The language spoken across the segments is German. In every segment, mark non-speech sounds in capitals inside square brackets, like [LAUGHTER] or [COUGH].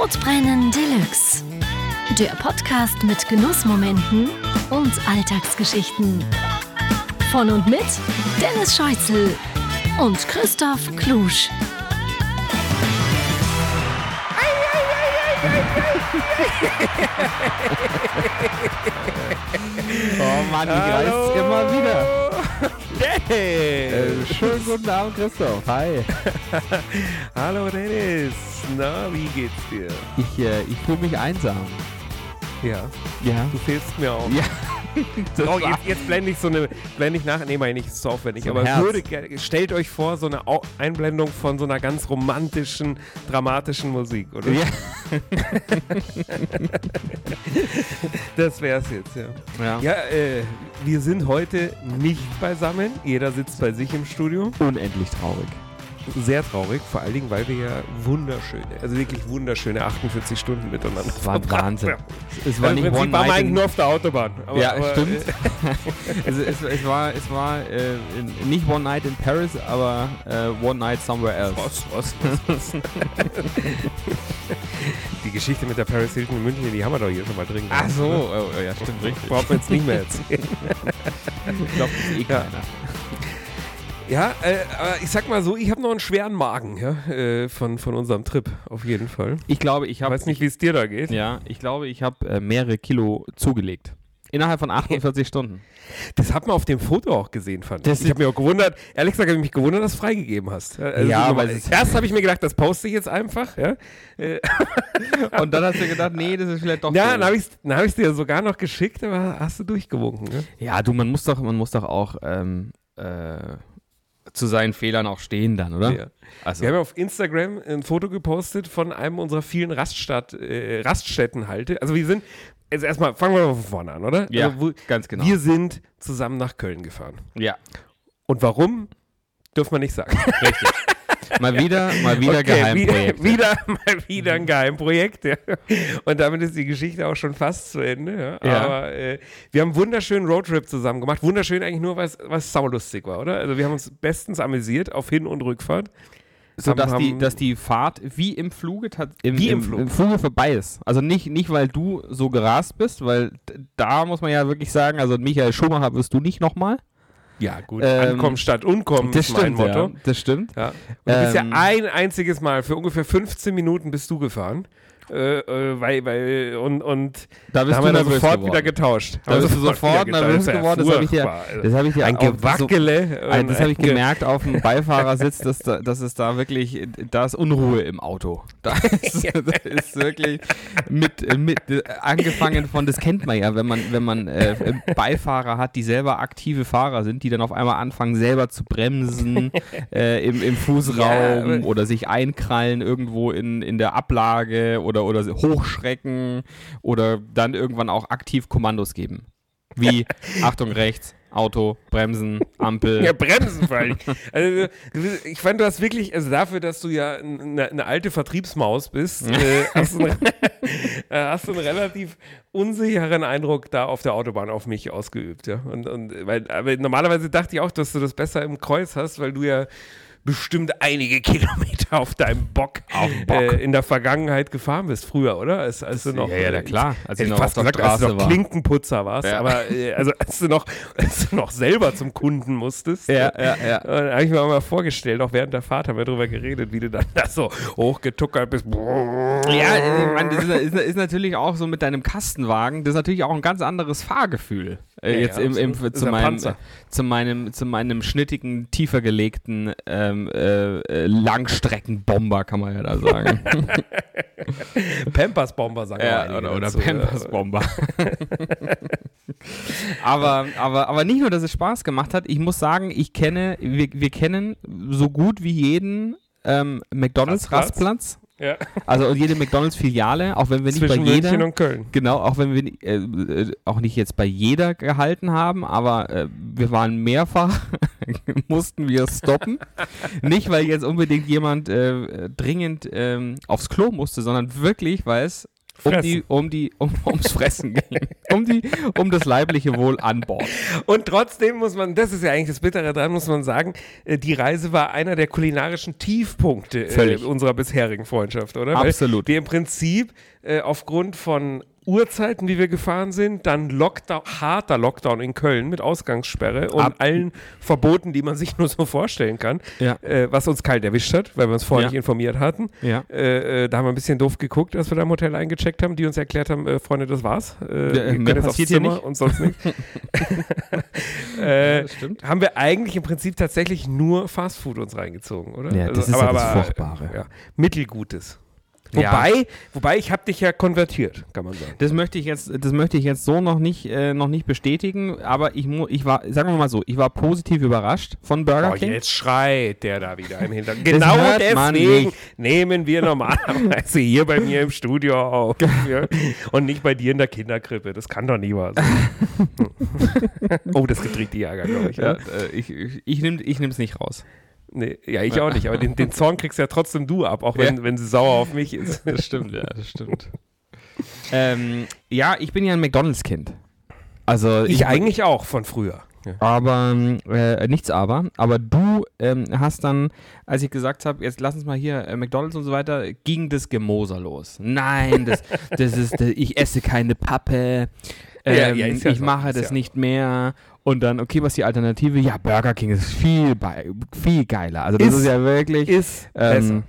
Sodbrennen Deluxe. Der Podcast mit Genussmomenten und Alltagsgeschichten. Von und mit Dennis Scheuzel und Christoph Klusch. Oh Mann, die reißt immer wieder. Hey. Äh, schönen guten Abend, Christoph. Hi. [LAUGHS] Hallo Dennis. Na, wie geht's dir? Ich, äh, ich fühle mich einsam. Ja, Ja. du fehlst mir auch. Ja. [LAUGHS] Das Oh, jetzt, jetzt blende ich so eine, blende ich nach, nee, meine ich, ist so aufwendig, So aber würde, stellt euch vor, so eine Einblendung von so einer ganz romantischen, dramatischen Musik, oder? ja. [LAUGHS] Das wär's jetzt, ja. ja. Ja, äh, wir sind heute nicht beisammen, jeder sitzt bei sich im Studio. Unendlich traurig. Sehr traurig, vor allen Dingen, weil wir ja wunderschöne, also wirklich wunderschöne 48 Stunden miteinander Das war Wahnsinn. haben. Es war Also nicht One waren wir eigentlich nur auf der Autobahn. Aber, Ja, aber, stimmt. [LAUGHS] [LAUGHS] Also es, es war, es war äh, nicht One Night in Paris, aber äh, One Night Somewhere Else. was, was, was, was. Die Geschichte mit der Paris Hilton in München, die haben wir doch hier schon mal drin. Ach so, oder? oh, ja, stimmt, [LAUGHS] richtig. Brauchen wir jetzt nicht mehr erzählen. Ich glaube, das ist eh keiner. Ja, äh, aber ich sag mal so, ich habe noch einen schweren Magen ja, äh, von, von unserem Trip, auf jeden Fall. Ich glaube, ich Ich habe weiß nicht, wie es dir da geht. ja, ich glaube, ich habe äh, mehrere Kilo zugelegt. Innerhalb von 48 [LAUGHS] Stunden. Das hat man auf dem Foto auch gesehen, fand Das ich. Ich habe mich auch gewundert, ehrlich gesagt, habe ich mich gewundert, dass du freigegeben hast. Also Ja, weil erst habe ich mir gedacht, das poste ich jetzt einfach. Ja, [LAUGHS] Und dann hast du gedacht, nee, das ist vielleicht doch. ja so. dann habe ich es hab dir sogar noch geschickt, aber hast du durchgewunken. Ne? Ja, du, man muss doch, man muss doch auch ähm, äh, zu seinen Fehlern auch stehen dann, oder? Ja. Also, Wir haben ja auf Instagram ein Foto gepostet von einem unserer vielen Raststadt, äh, Raststättenhalte. Also wir sind, also erstmal fangen wir mal von vorne an, oder? ja, Also, wo, ganz genau. Wir sind zusammen nach Köln gefahren. ja, Und warum, dürfen wir nicht sagen. [LAUGHS] richtig. Mal wieder, mal wieder Okay, Geheimprojekt. Wieder, wieder, mal wieder ein Geheimprojekt. Ja. Und damit ist die Geschichte auch schon fast zu Ende. Ja. Aber äh, wir haben einen wunderschönen Roadtrip zusammen gemacht. Wunderschön eigentlich nur, weil es- saulustig war, oder? Also wir haben uns bestens amüsiert auf Hin- und Rückfahrt. so dass haben- die, haben- dass die Fahrt wie im Fluge im, Wie im im, Flug. im Fluge vorbei ist. Also nicht, nicht, weil du so gerast bist, weil da muss man ja wirklich sagen, also Michael Schumacher wirst du nicht nochmal. Ja, gut. Ähm, Ankommen statt Umkommen Das ist mein stimmt, Motto. ja. Das stimmt. Ja. Und du bist Ähm, ja ein einziges Mal, für ungefähr 15 Minuten bist du gefahren. Äh, äh, weil, weil, und, und Da da bist haben du wir sofort geworden. wieder getauscht. Da bist du sofort nervös geworden. Das habe ich das habe ich dir ein so- Gewackele. Ein, und das habe ich gemerkt auf dem Beifahrersitz, [LAUGHS] dass, da, dass es da wirklich, da ist Unruhe im Auto. Da [LAUGHS] ist, das ist wirklich mit, mit angefangen von, das kennt man ja, wenn man, wenn man äh, Beifahrer hat, die selber aktive Fahrer sind, die dann auf einmal anfangen, selber zu bremsen [LAUGHS] äh, im, im Ja, Fußraum aber- oder sich einkrallen irgendwo in, in der Ablage oder, oder hochschrecken oder dann irgendwann auch aktiv Kommandos geben. Wie, [LAUGHS] Achtung rechts, Auto, Bremsen, Ampel. Ja, bremsen vor allem. Also, ich fand, du hast wirklich, also dafür, dass du ja eine, eine alte Vertriebsmaus bist, [LAUGHS] äh, hast, du einen, äh, hast du einen relativ unsicheren Eindruck da auf der Autobahn auf mich ausgeübt. Ja? Und, und, weil, aber normalerweise dachte ich auch, dass du das besser im Kreuz hast, weil du ja bestimmt einige [LAUGHS] Kilometer auf deinem Bock, Auf dem Bock. Äh, in der Vergangenheit gefahren bist, früher, oder? Als, als du noch, ja, ja, na äh, klar, als ich noch fast auf der gesagt, als du noch war. Klinkenputzer warst, Ja. aber äh, also als du noch, [LAUGHS] als du noch selber zum Kunden musstest. Ja, ja, ja. Und habe ich mir auch mal vorgestellt, auch während der Fahrt haben wir darüber geredet, wie du dann da so hochgetuckert bist. Ja, meine, das ist, ist, ist natürlich auch so mit deinem Kastenwagen, das ist natürlich auch ein ganz anderes Fahrgefühl. Äh, Ja, jetzt ja, im, im, zu, ein meinem, zu, meinem, zu meinem schnittigen, tiefer gelegten ähm, äh, äh, Langstreckenbomber, kann man ja da sagen. [LAUGHS] Pampers-Bomber, sagen wir ja, oder oder. Pampers-Bomber. aber, aber, aber nicht nur, dass es Spaß gemacht hat, ich muss sagen, ich kenne, wir, wir kennen so gut wie jeden ähm, McDonalds-Rastplatz. Ja. Also jede McDonalds-Filiale, auch wenn wir nicht Zwischen bei jeder. München und Köln. Genau, auch wenn wir äh, äh, auch nicht jetzt bei jeder gehalten haben, aber äh, wir waren mehrfach, [LAUGHS] mussten wir stoppen. nicht, weil jetzt unbedingt jemand äh, dringend ähm, aufs Klo musste, sondern wirklich, weil es um, die, um die, um, ums Fressen ging. um, die, um das leibliche Wohl an Bord. Und trotzdem muss man, das ist ja eigentlich das Bittere dran, muss man sagen, äh, die Reise war einer der kulinarischen Tiefpunkte äh, Völlig. unserer bisherigen Freundschaft, oder? Weil Absolut. Wir im Prinzip äh, aufgrund von Uhrzeiten, wie wir gefahren sind, dann Lockdown, harter Lockdown in Köln mit Ausgangssperre und Ab- allen Verboten, die man [LAUGHS] sich nur so vorstellen kann, Ja. äh, was uns kalt erwischt hat, weil wir uns vorher Ja. nicht informiert hatten. Ja. Äh, äh, da haben wir ein bisschen doof geguckt, als wir da im Hotel eingecheckt haben, die uns erklärt haben, äh, Freunde, das war's. Äh, Ja, jetzt aufs Zimmer nicht. und sonst nichts. [LAUGHS] [LAUGHS] äh, haben wir eigentlich im Prinzip tatsächlich nur Fastfood uns reingezogen, oder? Also, Ja, das ist ja das Furchtbare. Ja, mittelgutes. Ja. Wobei, wobei ich habe dich ja konvertiert, kann man sagen. Das möchte ich jetzt, das möchte ich jetzt so noch nicht, äh, noch nicht bestätigen, aber ich, ich war, sagen wir mal so, ich war positiv überrascht von Burger Oh, King. jetzt schreit der da wieder im Hintergrund. Genau deswegen nehmen wir normalerweise hier bei mir im Studio auf. Und nicht bei dir in der Kinderkrippe. Das kann doch nie wahr sein. [LAUGHS] oh, das gibt richtig Ärger, glaube ich. Ja, Ja? äh, ich ich, ich nehme ich nehm's nicht raus. Nee, ja, ich auch nicht. Aber den, den Zorn kriegst ja trotzdem du ab, auch wenn, Ja. wenn sie sauer auf mich ist. [LAUGHS] Das stimmt, ja, das stimmt. ähm, ja, ich bin ja ein McDonalds-Kind. Also Ich eigentlich auch von früher. Aber äh, nichts aber. Aber du ähm, hast dann, als ich gesagt habe, jetzt lass uns mal hier äh, McDonalds und so weiter, ging das Gemoser los. Nein, das, das ist, äh, ich esse keine Pappe. [LAUGHS] Ähm, ja, ja ich so, mache das nicht mehr. Und dann, okay, was ist die Alternative? Ja, Burger King ist viel, viel geiler. Also das Ist- ist, ja wirklich. Ist besser. Ähm,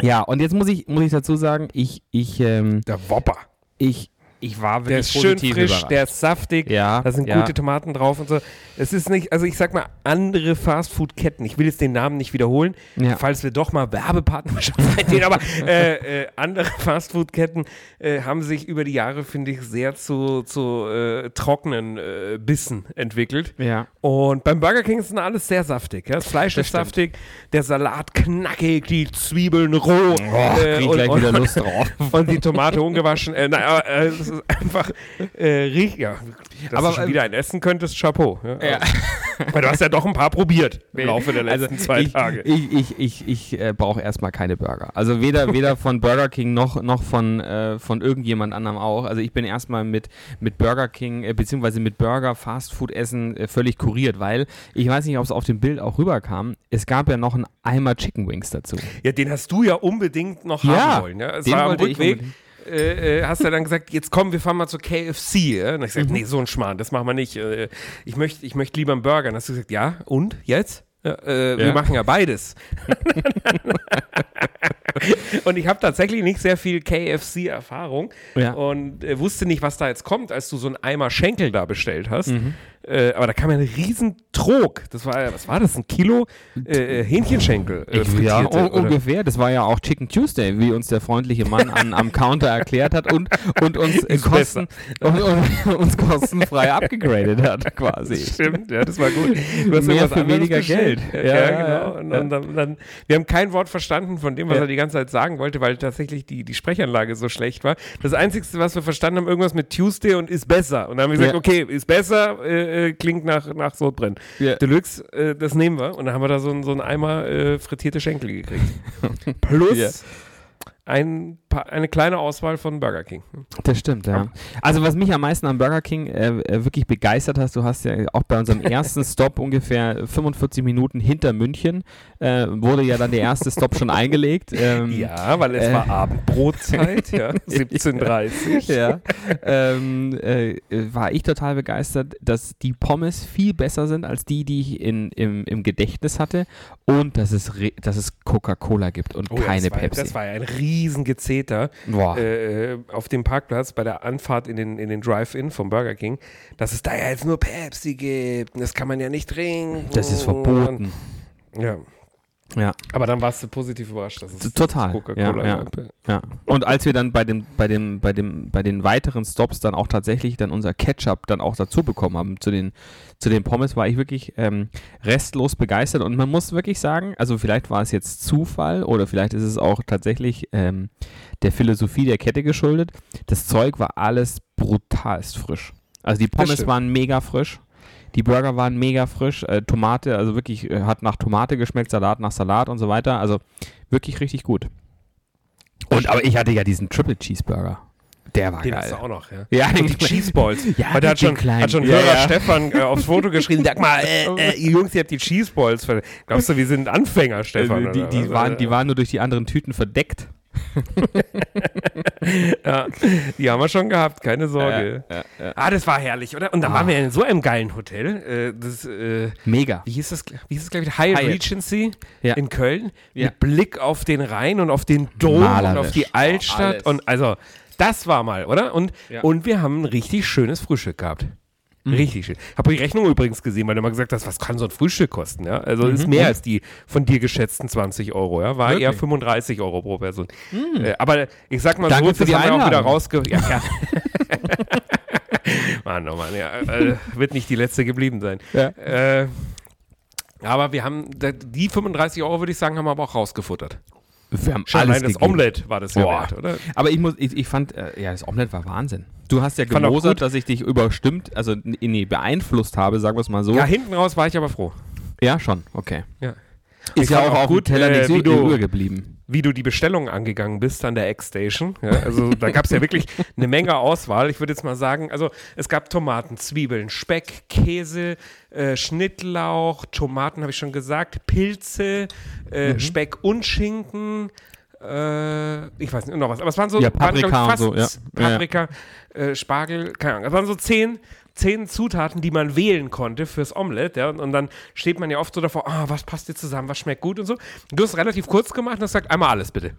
ja, und jetzt muss ich, muss ich dazu sagen, ich, ich, ähm, Der Whopper. ich, ich war Der wirklich ist schön frisch, überrascht. der ist saftig. ja, Da sind ja. gute Tomaten drauf und so. Es ist nicht, also ich sag mal, andere Fastfood-Ketten, ich will jetzt den Namen nicht wiederholen, Ja. falls wir doch mal Werbepartnerschaft [LAUGHS] eingehen, aber äh, äh, andere [LAUGHS] Fastfood-Ketten äh, haben sich über die Jahre, finde ich, sehr zu, zu äh, trockenen äh, Bissen entwickelt. Ja. Und beim Burger King ist dann alles sehr saftig. Ja? Das Fleisch Das ist stimmt. saftig, der Salat knackig, die Zwiebeln roh. Oh, äh, krieg und- gleich und- wieder Lust drauf. [LAUGHS] und die Tomate ungewaschen. Äh, aber äh, ist einfach äh, riech, ja, dass Aber, du schon äh, wieder ein essen könntest, Chapeau. Ja, Ja. Weil du hast ja doch ein paar probiert im Laufe der letzten zwei Also ich, Tage. Ich, ich, ich, ich äh, brauche erstmal keine Burger. Also weder, weder von Burger King noch, noch von, äh, von irgendjemand anderem auch. Also ich bin erstmal mit, mit Burger King äh, beziehungsweise mit Burger, Fastfood Essen äh, völlig kuriert, weil ich weiß nicht, ob es auf dem Bild auch rüberkam. Es gab ja noch einen Eimer Chicken Wings dazu. Ja, den hast du ja unbedingt noch Ja, haben wollen. Ja? Es den war am Rückweg. Äh, äh, hast du dann gesagt, jetzt komm, wir fahren mal zur KFC. Ja? Und ich Mhm. gesagt, nee, so ein Schmarrn, das machen wir nicht. Äh, ich möchte ich möcht lieber einen Burger. Und hast du gesagt, ja, und jetzt? Ja, äh, Wir Ja. machen ja beides. [LAUGHS] und ich habe tatsächlich nicht sehr viel KFC-Erfahrung Ja. und äh, wusste nicht, was da jetzt kommt, als du so einen Eimer Schenkel da bestellt hast. Mhm. Äh, aber da kam ja ein riesen Trog. Das war, was war das? Ein Kilo äh, äh, Hähnchenschenkel. Äh, Ich, ja, un- ungefähr. Das war ja auch Chicken Tuesday, wie uns der freundliche Mann an, am Counter erklärt hat und, und uns, äh, Kosten, und, und, [LAUGHS] uns kostenfrei abgegradet hat, [LAUGHS] quasi. Stimmt, ja, das war gut. Du hast Mehr für weniger bestellt. Geld. Ja, Ja, genau. dann, dann, dann, wir haben kein Wort verstanden von dem, was Ja. er die ganze Zeit sagen wollte, weil tatsächlich die, die Sprechanlage so schlecht war. Das Einzige, was wir verstanden haben, irgendwas mit Tuesday und ist besser. Und dann haben wir gesagt, okay, ist besser, äh, äh, klingt nach, nach Sodbrennen. Ja. Deluxe, äh, das nehmen wir. Und dann haben wir da so, einen- so einen Eimer äh, frittierte Schenkel gekriegt. [LAUGHS] Plus Ja. ein eine kleine Auswahl von Burger King. Das stimmt, ja. Also was mich am meisten am Burger King äh, äh, wirklich begeistert hast, du hast ja auch bei unserem [LAUGHS] ersten Stop ungefähr 45 Minuten hinter München, äh, wurde ja dann der erste Stop schon eingelegt. [LAUGHS] Ähm, Ja, weil es äh, war Abendbrotzeit, ja, [LAUGHS] 17.30 ja, ähm, äh, war ich total begeistert, dass die Pommes viel besser sind als die, die ich in, im, im Gedächtnis hatte und dass es, dass es Coca-Cola gibt und Oh keine das war, Pepsi. Das war ja ein Riesengezeter Boah. äh, auf dem Parkplatz bei der Anfahrt in den, in den Drive-In vom Burger King, dass es da ja jetzt nur Pepsi gibt. Das kann man ja nicht trinken. das ist verboten. Ja, Ja. aber dann warst du positiv überrascht, dass es Total, Coca-Cola ja, gab. Ja. Und als wir dann bei dem, bei dem, bei dem, bei den weiteren Stops dann auch tatsächlich dann unser Ketchup dann auch dazu bekommen haben zu den, zu den Pommes, war ich wirklich ähm, restlos begeistert. Und man muss wirklich sagen, also vielleicht war es jetzt Zufall oder vielleicht ist es auch tatsächlich ähm, der Philosophie der Kette geschuldet. Das Zeug war alles brutalst frisch. Also die Pommes waren mega frisch. Die Burger waren mega frisch. Äh, Tomate, also wirklich, äh, hat nach Tomate geschmeckt, Salat nach Salat und so weiter. Also wirklich richtig gut. Und aber ich hatte ja diesen Triple Cheeseburger. Der war Den geil. hast du auch noch, ja. Ja, und den die Cheeseballs. [LAUGHS] Ja, da hat den schon, kleinen. hat schon Ja, Hörer ja. Stefan äh, aufs Foto [LAUGHS] geschrieben, sag mal, äh, äh, ihr Jungs, ihr habt die Cheeseballs. ver- Glaubst du, wir sind Anfänger, Stefan? Äh, die, oder die, waren, die waren nur durch die anderen Tüten verdeckt. [LAUGHS] ja, die haben wir schon gehabt, keine Sorge. Ja, ja, ja. Ah, das war herrlich, oder? Und dann Ah. waren wir in so einem geilen Hotel. Äh, das, äh, Mega. wie hieß das, wie hieß das gleich? Hyatt, Hyatt. Regency Ja. in Köln. Ja. Mit Blick auf den Rhein und auf den Dom und Malerisch. auf die Oh, Altstadt. alles. und also, das war mal, oder? Und, Ja. und wir haben ein richtig schönes Frühstück gehabt. Mhm. Richtig schön. Habe die Rechnung übrigens gesehen, weil du mal gesagt hast, was kann so ein Frühstück kosten? Ja? Also ist Mhm. mehr als die von dir geschätzten 20 Euro. Ja? War eher Wirklich? 35 Euro pro Person. Äh, aber ich sag mal Danke so, für das die haben wir auch wieder rausge... Ja, klar. [LAUGHS] [LAUGHS] Mann, oh Mann, ja, äh, wird nicht die letzte geblieben sein. Ja. Äh, aber wir haben, die 35 Euro, würde ich sagen, haben wir aber auch rausgefuttert. Wir haben Schon alles allein das. Omelette war das ja Boah. wert, oder? Aber ich muss, ich, ich fand, äh, ja, das Omelette war Wahnsinn. Du hast ja gemosert, dass ich dich überstimmt, also nee, beeinflusst habe, sagen wir es mal so. Ja, hinten raus war ich aber froh. Ja, schon, okay. Ja. Ist Ich ja auch auch auf gut, dem Teller äh, nicht so wie du- übergeblieben. Wie du die Bestellung angegangen bist an der X-Station. Ja, also da gab es ja wirklich eine Menge Auswahl. Ich würde jetzt mal sagen, also es gab Tomaten, Zwiebeln, Speck, Käse, äh, Schnittlauch, Tomaten habe ich schon gesagt, Pilze, Mhm. äh, Speck und Schinken. Äh, ich weiß nicht, noch was. Aber es waren so, Ja, waren, Paprika ich, so, ja. fast Ja, ja. Paprika, Äh, Spargel, keine Ahnung. Es waren so zehn, zehn Zutaten, die man wählen konnte fürs Omelette. Ja? Und, und dann steht man ja oft so davor, ah, was passt dir zusammen, was schmeckt gut und so. Du hast relativ kurz gemacht und hast gesagt, einmal alles bitte.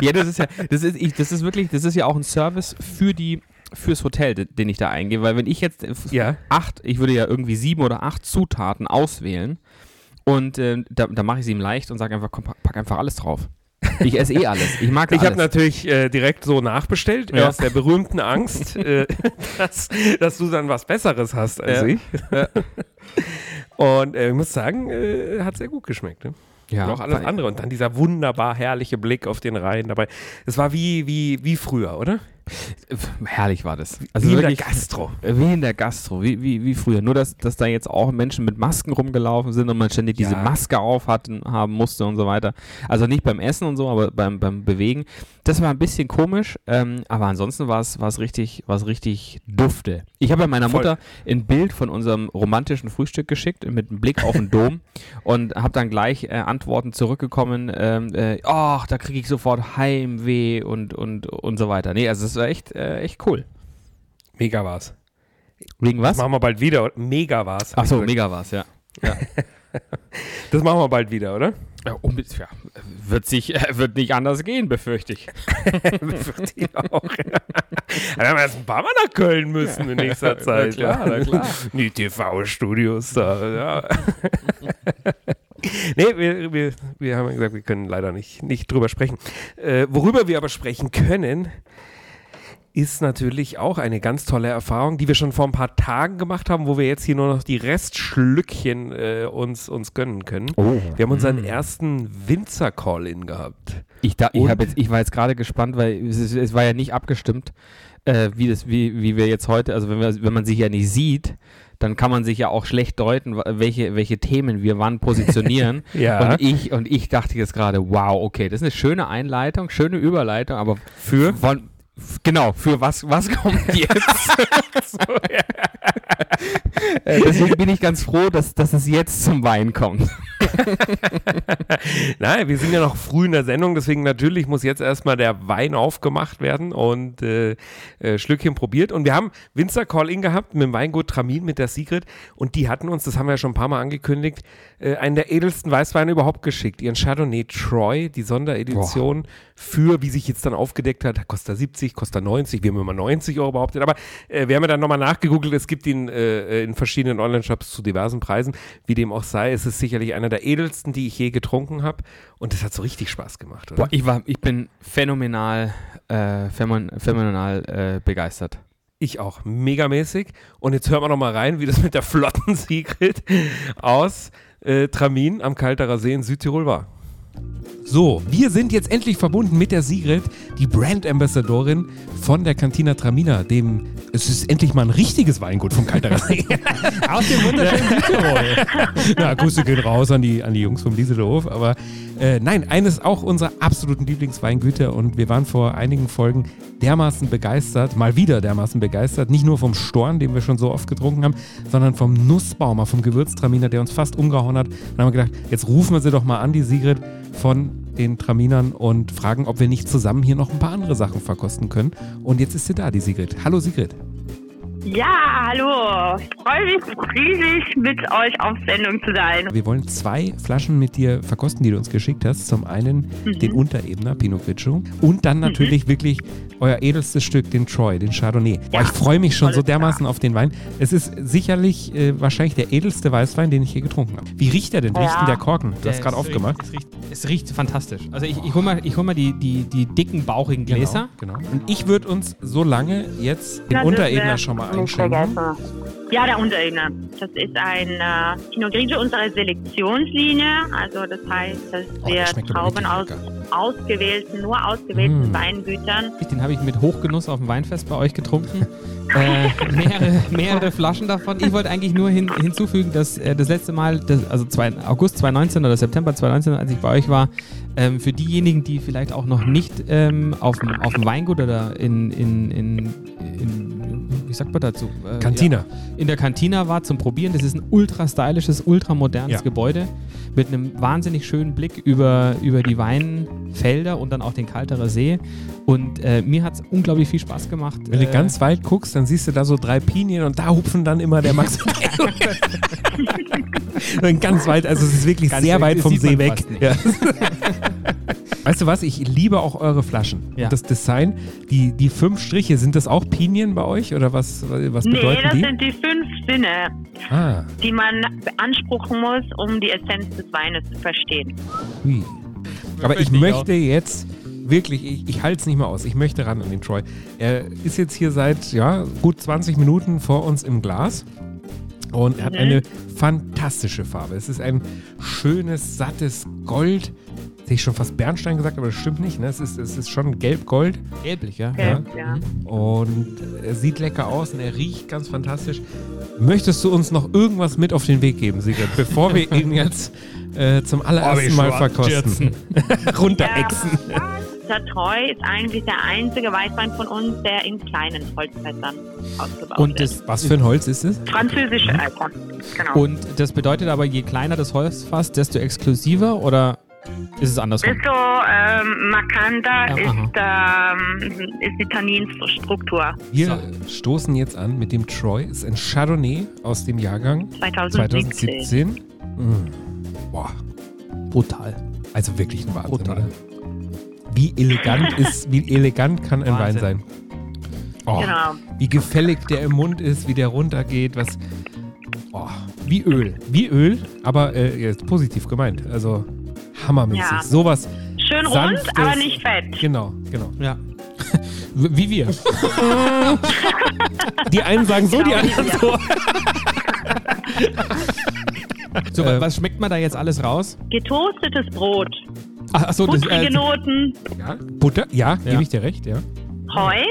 Ja, das ist ja, das ist, ich, das ist wirklich, das ist ja auch ein Service für die, fürs Hotel, de- den ich da eingehe, weil wenn ich jetzt Ja. acht, ich würde ja irgendwie sieben oder acht Zutaten auswählen und äh, da, da mache ich es ihm leicht und sage einfach, komm, pack, einfach alles drauf. Ich esse eh alles. Ich mag Ich habe alles. natürlich äh, direkt so nachbestellt, Ja. aus der berühmten Angst, [LAUGHS] äh, dass, dass du dann was Besseres hast als Ja. ich. [LAUGHS] Und äh, ich muss sagen, äh, hat sehr gut geschmeckt. Ne? ja, Und auch alles andere. Und dann dieser wunderbar herrliche Blick auf den Rhein dabei. Es war wie, wie, wie früher, oder? Herrlich war das. Also wie in wirklich, der Gastro. Wie in der Gastro, wie, wie, wie früher. Nur, dass, dass da jetzt auch Menschen mit Masken rumgelaufen sind und man ständig diese Ja. Maske auf hatten, haben musste und so weiter. Also nicht beim Essen und so, aber beim, beim Bewegen. Das war ein bisschen komisch, ähm, aber ansonsten war es richtig, richtig dufte. Ich habe ja meiner Voll. Mutter ein Bild von unserem romantischen Frühstück geschickt mit einem Blick auf den Dom [LAUGHS] und habe dann gleich äh, Antworten zurückgekommen, ähm, äh, ach, da kriege ich sofort Heimweh und, und, und so weiter. Nee, also es war echt, äh, echt cool. Mega war's. Wegen was? Das machen wir bald wieder. Mega war's. Ach so, mega war's, ja. [LAUGHS] Das machen wir bald wieder, oder? Ja, unbe- ja, wird sich, äh, wird nicht anders gehen, befürchte ich. [LAUGHS] Befürchte ich auch. Dann haben wir jetzt ein paar Mal nach Köln müssen in nächster Zeit. klar, na klar. [LAUGHS] Die TV-Studios da, ja. nee, wir, wir, wir haben ja gesagt, wir können leider nicht, nicht drüber sprechen. Äh, worüber wir aber sprechen können, ist natürlich auch eine ganz tolle Erfahrung, die wir schon vor ein paar Tagen gemacht haben, wo wir jetzt hier nur noch die Restschlückchen äh, uns, uns gönnen können. Oh. Wir haben unseren ersten Winzer-Call-In gehabt. Ich, da, ich, jetzt, ich war jetzt gerade gespannt, weil es, es war ja nicht abgestimmt, äh, wie, das, wie, wie wir jetzt heute, also wenn, wir, wenn man sich ja nicht sieht, dann kann man sich ja auch schlecht deuten, welche, welche Themen wir wann positionieren. [LAUGHS] Ja. Und ich, und ich dachte jetzt gerade, wow, okay, das ist eine schöne Einleitung, schöne Überleitung, aber für? Von, Genau, für was, was kommt [LAUGHS] jetzt? so, ja. Äh, deswegen bin ich ganz froh, dass, dass es jetzt zum Wein kommt. [LAUGHS] Nein, wir sind ja noch früh in der Sendung, deswegen natürlich muss jetzt erstmal der Wein aufgemacht werden und äh, äh, Schlückchen probiert. Und wir haben Winzer Call-In gehabt mit dem Weingut Tramin, mit der Sigrid. Und die hatten uns, das haben wir ja schon ein paar Mal angekündigt, äh, einen der edelsten Weißweine überhaupt geschickt. Ihren Chardonnay Troy, die Sonderedition Boah. für, wie sich jetzt dann aufgedeckt hat, kostet 70 80, kostet 90. Wir haben immer 90 Euro behauptet. Aber äh, wir haben ja dann nochmal nachgegoogelt. Es gibt ihn äh, äh in verschiedenen Online-Shops zu diversen Preisen. Wie dem auch sei, ist es sicherlich einer der edelsten, die ich je getrunken habe. Und es hat so richtig Spaß gemacht. Oder? Boah, ich, war, ich bin phänomenal, äh, phänomen, phänomenal äh, begeistert. Ich auch, megamäßig. Und jetzt hören wir nochmal rein, wie das mit der flotten Sigrid aus äh, Tramin am Kalterer See in Südtirol war. So, wir sind jetzt endlich verbunden mit der Sigrid, die Brand Ambassadorin von der Cantina Tramina, dem es ist endlich mal ein richtiges Weingut vom Kalterer See. [LAUGHS] Aus dem wunderschönen Südtirol. [LAUGHS] Na, Grüße gehen raus an die, an die Jungs vom Lieselhof. Aber äh, nein, eines auch unserer absoluten Lieblingsweingüter und wir waren vor einigen Folgen dermaßen begeistert, mal wieder dermaßen begeistert, nicht nur vom Storn, den wir schon so oft getrunken haben, sondern vom Nussbaumer, vom Gewürztraminer, der uns fast umgehauen hat. Dann haben wir gedacht, jetzt rufen wir sie doch mal an, die Sigrid von den Traminern und fragen, ob wir nicht zusammen hier noch ein paar andere Sachen verkosten können. Und jetzt ist sie da, die Sigrid. Hallo Sigrid. Ja, hallo. Ich freue mich riesig, mit euch auf Sendung zu sein. Wir wollen zwei Flaschen mit dir verkosten, die du uns geschickt hast. Zum einen Mhm. den Unterebner Pinot Grigio und dann natürlich wirklich euer edelstes Stück, den Troy, den Chardonnay. Boah, Ja, ich freue mich schon so alles klar. dermaßen auf den Wein. Es ist sicherlich äh, wahrscheinlich der edelste Weißwein, den ich je getrunken habe. Wie riecht der denn? Wie riecht Ja. denn der Korken? Du hast Es gerade riecht- aufgemacht. Es riecht, es riecht fantastisch. Also ich, ich hole mal, ich hol mal die, die, die dicken, bauchigen Gläser. Genau, genau. Und ich würde uns so lange jetzt den Das äh, schon mal nicht vergessen. Ja, der Unterebner. Das ist ein äh, Pinot Grigio unserer Selektionslinie. Also das heißt, dass Oh, wir Trauben aus ausgewählten, nur ausgewählten Mm. Weingütern. Den habe ich mit Hochgenuss auf dem Weinfest bei euch getrunken. [LAUGHS] äh, mehrere, mehrere Flaschen davon. Ich wollte eigentlich nur hin, hinzufügen, dass äh, das letzte Mal, das, also zwei, August 2019 oder September 2019, als ich bei euch war, ähm, für diejenigen, die vielleicht auch noch nicht ähm, auf, dem, auf dem Weingut oder in, in, in, in wie sagt man dazu? Äh. Ja, in der Cantina war zum Probieren. Das ist ein ultra stylisches, ultra modernes Ja. Gebäude mit einem wahnsinnig schönen Blick über, über die Weinfelder und dann auch den Kalterer See. Und äh, mir hat es unglaublich viel Spaß gemacht. Wenn du äh, ganz weit guckst, dann siehst du da so drei Pinien und da hupfen dann immer der Max. Dann [LAUGHS] ganz weit, also es ist wirklich Ganz sehr weit, vom See weg. Ja. [LAUGHS] weißt du was? Ich liebe auch eure Flaschen. Ja. Und Das Design, die, die fünf Striche, sind das auch Pinien bei euch oder was, was Nee, bedeuten das die? sind die fünf Sinne, ah, die man beanspruchen muss, um die Essenz des Weines zu verstehen. hui. Aber ich Möchte ich möchte jetzt wirklich, ich, ich halte es nicht mehr aus. Ich möchte ran an den Troy. Er ist jetzt hier seit ja, gut 20 Minuten vor uns im Glas. Und er hat Mhm. eine fantastische Farbe. Es ist ein schönes, sattes Gold. Hätte ich schon fast Bernstein gesagt, aber das stimmt nicht. Ne? Es, ist, es ist schon gelb-gold. Gelblich, ja. Gelb, ja. Und er sieht lecker aus und er riecht ganz fantastisch. Möchtest du uns noch irgendwas mit auf den Weg geben, Sigrid, bevor wir ihn jetzt äh, zum allerersten Mal verkosten? [LAUGHS] Runterexen. Ja, der Treu ist eigentlich der einzige Weißwein von uns, der in kleinen Holzfässern ausgebaut Und ist. das, Was für ein Holz ist es? Französische Alter. Genau. und das bedeutet aber, je kleiner das Holzfass, desto exklusiver oder ist es andersrum? Desto ähm, markanter Ja, ist, ähm, ist die Tanninstruktur. Wir stoßen jetzt an mit dem Troy. Es ist ein Chardonnay aus dem Jahrgang 2017. 2017. Mm. Boah, Brutal. also wirklich ein Wahnsinn, Brutal. oder? Wie elegant [LAUGHS] ist, wie elegant kann ein Wein Wahnsinn. sein? Oh, Genau. Wie gefällig der im Mund ist, wie der runtergeht, was. Oh, wie Öl. Wie Öl, aber äh, jetzt positiv gemeint. Also hammermäßig. Ja. Sowas. Schön rund, Sanftes- aber nicht fett. Genau, genau. Ja. [LAUGHS] Wie wir. Die einen sagen so, die Genau, anderen ja. so. So, Äh, was schmeckt man da jetzt alles raus? Getoastetes Brot, Ach, achso, das buttrige äh, Noten, Ja, Butter, ja, Ja. gebe ich dir recht, ja. Heu,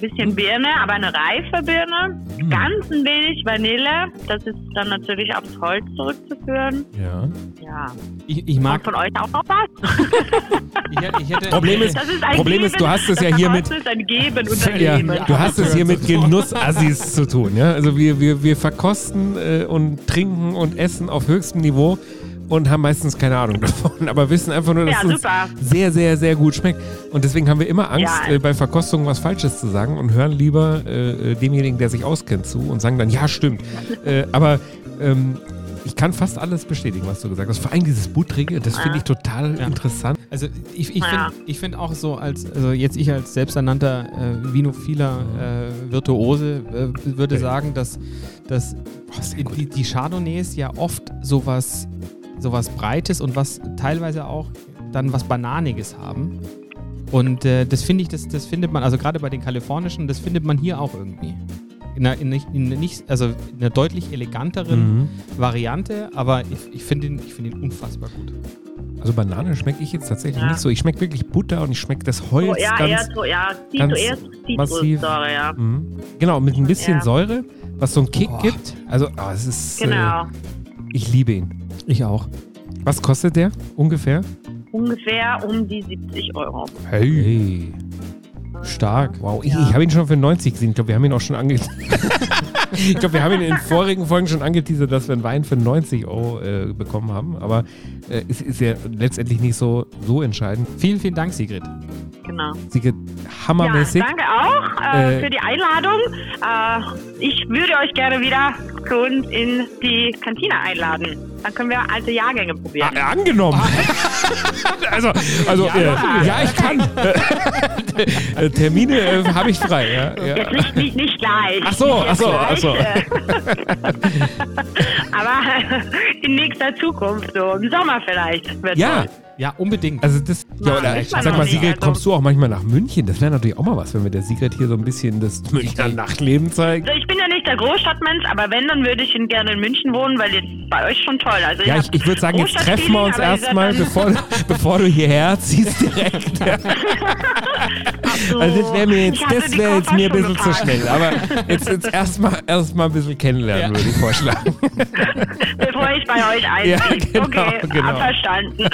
bisschen Birne, aber eine reife Birne, Mm. ganz ein wenig Vanille. Das ist dann natürlich aufs Holz zurückzuführen. Ja. Ja. ich, ich mag. Und von euch auch noch was? [LAUGHS] Ich, hätte- ich hätte, Problem ist, Das ist ein Problem Geben, ist, du hast es ja das hier mit. Verkosten ist ein Geben und ein Ja, du hast es hier mit Genussassis zu tun, ja. Also wir, wir, wir verkosten äh, und trinken und essen auf höchstem Niveau und haben meistens keine Ahnung [LAUGHS] davon, aber wissen einfach nur, dass Ja, es sehr, sehr, sehr gut schmeckt. Und deswegen haben wir immer Angst, Ja. äh, bei Verkostungen was Falsches zu sagen und hören lieber äh, äh, demjenigen, der sich auskennt, zu und sagen dann, ja, stimmt. [LAUGHS] äh, aber ähm, ich kann fast alles bestätigen, was du gesagt hast. Vor allem dieses Buttrige, das finde ich total Ja. interessant. Also ich, ich finde ich find auch so, als also jetzt ich als selbsternannter äh, vinophiler äh, Virtuose äh, würde sagen, dass, dass die, die Chardonnays ja oft sowas, sowas Breites und was teilweise auch dann was Bananiges haben. Und äh, das finde ich, das, das findet man, also gerade bei den kalifornischen, das findet man hier auch irgendwie. In einer, in, in nicht, also in einer deutlich eleganteren Mhm. Variante, aber ich, ich finde ihn, ich find ihn unfassbar gut. Also Banane schmecke ich jetzt tatsächlich Ja. nicht so. Ich schmecke wirklich Butter und ich schmecke das Holz So, ja, eher ganz so, ja, ganz eher massiv. Zitrussäure, ja. Mhm. Genau, mit ein bisschen Ja. Säure, was so einen Kick Boah. gibt. Also, ah, es ist. Genau. Äh, ich liebe ihn. Ich auch. Was kostet der ungefähr? Ungefähr um die 70 Euro. Hey. Stark. Wow. Ich, Ja. ich habe ihn schon für 90 gesehen. Ich glaube, wir haben ihn auch schon ange. [LAUGHS] ich glaube, wir haben ihn in den vorigen Folgen schon angeteasert, dass wir einen Wein für 90 Euro äh, bekommen haben. Aber äh, es ist ja letztendlich nicht so, so entscheidend. Vielen, vielen Dank, Sigrid. Genau. Sigrid, hammermäßig. Ja, danke auch äh, Äh, für die Einladung. Äh, ich würde euch gerne wieder zu uns in die Kantine einladen. Dann können wir alte Jahrgänge probieren. Ah, angenommen. [LAUGHS] also, also ja, äh, ja ich kann. [LAUGHS] äh, Termine äh, habe ich frei. Ja, ja. Jetzt nicht, nicht, nicht gleich. Ach so, ach so, ach so. [LAUGHS] Aber in nächster Zukunft, so im Sommer vielleicht. Wird Ja, toll. Ja, unbedingt. also das. Ja, oder, ist man sag mal, Sigrid, also- kommst du auch manchmal nach München? Das wäre natürlich auch mal was, wenn wir der Sigrid hier so ein bisschen das Münchner Nachtleben zeigen. Also ich bin ja nicht der Großstadtmensch, aber wenn, dann würde ich in- gerne in München wohnen, weil jetzt bei euch schon toll. Also Ja, ich, ich würde sagen, jetzt treffen wir uns erstmal, bevor, [LAUGHS] bevor du hierher ziehst direkt. [LAUGHS] so- Also das wäre mir jetzt, das wäre jetzt mir ein bisschen zu gepackt. schnell. Aber jetzt, jetzt erstmal erst mal ein bisschen kennenlernen, würde ich vorschlagen. [LAUGHS] Bevor ich bei euch einziehe. Ja, genau, okay, genau. verstanden.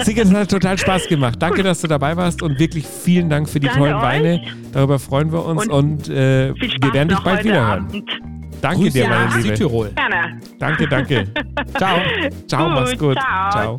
[LAUGHS] Sigrid, es hat total Spaß gemacht. Danke, dass du dabei warst und wirklich vielen Dank für die Danke tollen euch. Darüber Darüber freuen wir uns und, Und äh, wir werden dich bald wiederhören. Abend. Danke Grüße dir, meine nach Liebe. Südtirol. Gerne. Danke, danke. [LAUGHS] Ciao. Ciao, mach's gut. Ciao. Ciao.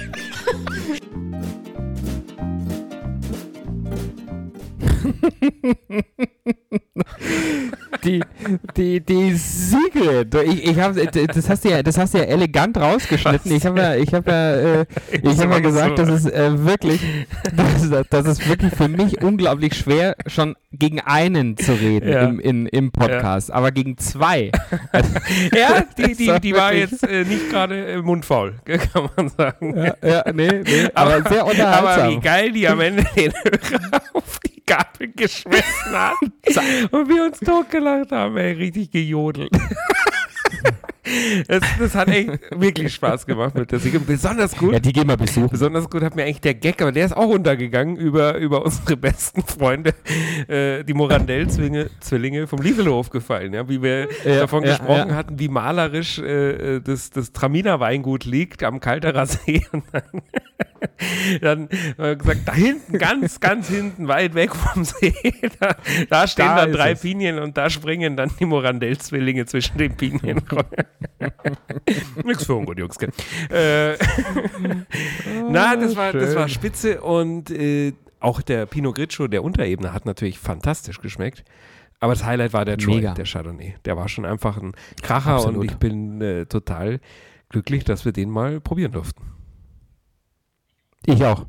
Die, die, die Sigrid. Ich, ich hab, das, hast du ja, das hast du ja elegant rausgeschnitten. Ich habe ja, ich hab ja, äh, ich hab ja aber gesagt, so. das ist äh, wirklich, das, das ist wirklich für mich unglaublich schwer, schon gegen einen zu reden Ja. im, in, im Podcast, aber gegen zwei. [LAUGHS] Ja, die, die, [LAUGHS] die war jetzt äh, nicht gerade äh, mundfaul, [LAUGHS] kann man sagen. Ja, ja nee, nee, aber, sehr unterhaltsam. Aber wie geil die am Ende den Hörer auf die Gabel geschmissen hat [LAUGHS] und wir uns totgelacht haben, ey, richtig gejodelt. Das, das hat echt wirklich Spaß gemacht mit der Siege. Besonders gut. ja, die gehen mal besuchen. Besonders gut hat mir eigentlich der Gag, aber der ist auch untergegangen über, über unsere besten Freunde, äh, die Morandell-Zwillinge Zwillinge vom Lieselhof gefallen, ja, wie wir Ja, davon ja, gesprochen ja. hatten, wie malerisch äh, äh, das, das Traminer Weingut liegt am Kalterer See und dann, [LAUGHS] dann äh, gesagt, da hinten, ganz, ganz hinten, weit weg vom See, [LAUGHS] da, da stehen Da dann drei es. Pinien und da springen dann die Morandell-Zwillinge zwischen den Pinien. [LAUGHS] Nix für ungut, Jungs. gell? Äh, na, das war, das war spitze und äh, auch der Pinot Grigio, der Unterebene, hat natürlich fantastisch geschmeckt. Aber das Highlight war der Troy, Mega. der Chardonnay. Der war schon einfach ein Kracher Absolut. und ich bin äh, total glücklich, dass wir den mal probieren durften. Ich auch.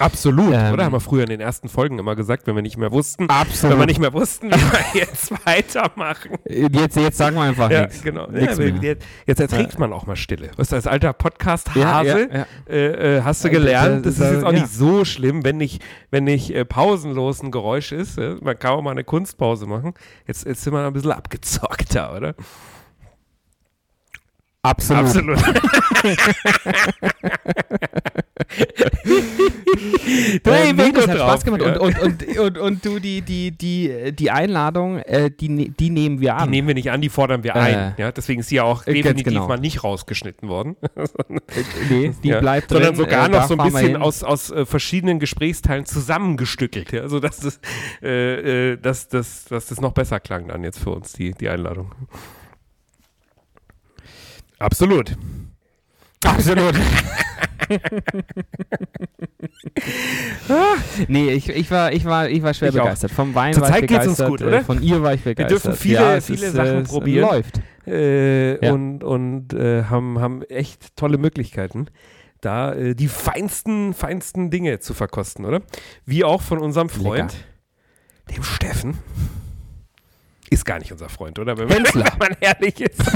Absolut. Ähm, Oder haben wir früher in den ersten Folgen immer gesagt, wenn wir nicht mehr wussten, Absolut. wenn wir nicht mehr wussten, wie wir [LAUGHS] jetzt weitermachen. Jetzt, jetzt sagen wir einfach Ja, nichts. genau. Ja, jetzt, jetzt erträgt man auch mal Stille. Was als alter Podcast-Hase ja. Äh, äh, hast du Äh, gelernt, das ist jetzt auch nicht so schlimm, wenn nicht, wenn nicht äh, pausenlos ein Geräusch ist. Äh, man kann auch mal eine Kunstpause machen. Jetzt, jetzt sind wir ein bisschen abgezockter, oder? Absolut. Du, [LAUGHS] [LAUGHS] [LAUGHS] Hey, nee, Bingo das hat Spaß gemacht. Und, und, und, und, du, die, die, die, die Einladung, äh, die, ne- die nehmen wir Die an. nehmen wir nicht an, die fordern wir Äh, ein. Ja, deswegen ist sie ja auch äh, definitiv genau. mal nicht rausgeschnitten worden. [LAUGHS] nee, die bleibt Sondern sogar äh, noch so ein bisschen aus, aus äh, verschiedenen Gesprächsteilen zusammengestückelt. Ja? Also, dass das, äh, äh, dass, dass, dass das noch besser klang dann jetzt für uns, die, die Einladung. Absolut. [LAUGHS] Absolut. [LAUGHS] nee, ich, ich, war, ich, war, ich war schwer Ich auch. begeistert. Vom Wein Zur war ich Zeit geht's uns begeistert. gut, äh, oder? Von ihr war ich begeistert. dürfen viele- ja, viele ist, Sachen äh, es probieren. läuft. Äh, Ja. Und, und äh, haben, haben echt tolle Möglichkeiten, da äh, die feinsten, feinsten Dinge zu verkosten, oder? Wie auch von unserem Freund, dem Steffen. Ist gar nicht unser Freund, oder? Wenn [LAUGHS] wenn man ehrlich ist. [LAUGHS]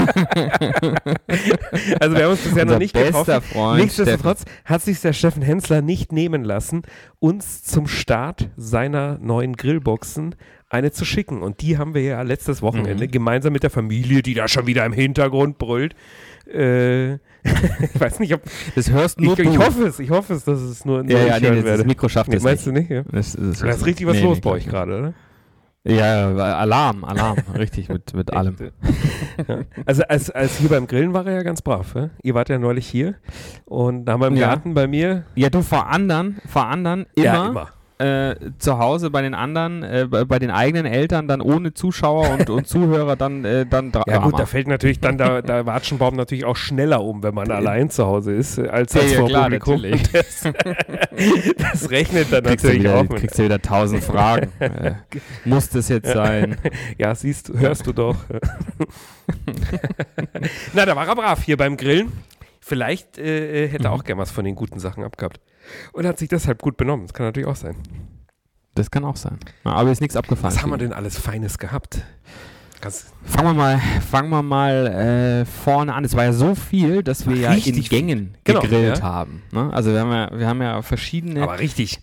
also wir haben uns bisher noch Unser nicht bester getroffen. Freund Nichtsdestotrotz hat sich der Steffen Hensler nicht nehmen lassen, uns zum Start seiner neuen Grillboxen eine zu schicken. Und die haben wir ja letztes Mhm. Wochenende gemeinsam mit der Familie, die da schon wieder im Hintergrund brüllt. Äh, [LAUGHS] ich weiß nicht, ob. Das hörst nur Ich, ich du. hoffe es, ich hoffe es, dass es nur Ja, ja, ich nee, hören das, das. Mikro schafft Nee, es meinst nicht. du nicht? Ja? Das, das, Da ist richtig was nee, los nee, bei euch ich gerade, oder? Ja, Alarm, Alarm, [LAUGHS] richtig, mit, mit allem. Ja. Also als, als hier beim Grillen war er ja ganz brav. Ja? Ihr wart ja neulich hier und da haben wir im Ja. Garten bei mir Ja, du vor anderen, vor anderen immer, ja, immer. Äh, zu Hause bei den anderen, äh, bei, den eigenen Eltern dann ohne Zuschauer und, und Zuhörer dann, äh, dann Ja gut, da fällt natürlich dann der, der Watschenbaum natürlich auch schneller um, wenn man allein zu Hause ist, äh, als als Ja, vor klar, Publikum. natürlich. [LAUGHS] Das, das rechnet dann kriegst natürlich wieder, auch mit. kriegst du wieder tausend Fragen. [LAUGHS] äh, muss das jetzt sein? [LAUGHS] Ja, siehst hörst du doch. Na, da war er brav hier beim Grillen. Vielleicht äh, hätte er Mhm. auch gern was von den guten Sachen abgehabt. Und hat sich deshalb gut benommen. Das kann natürlich auch sein. Das kann auch sein. Aber ist nichts abgefallen. Was haben wir denn alles Feines gehabt? Ganz, Fangen wir mal, fangen wir mal äh, vorne an. Es war ja so viel, dass wir ja in. Gängen Genau, gegrillt ja. haben. Ne? Also wir haben ja, wir haben ja verschiedene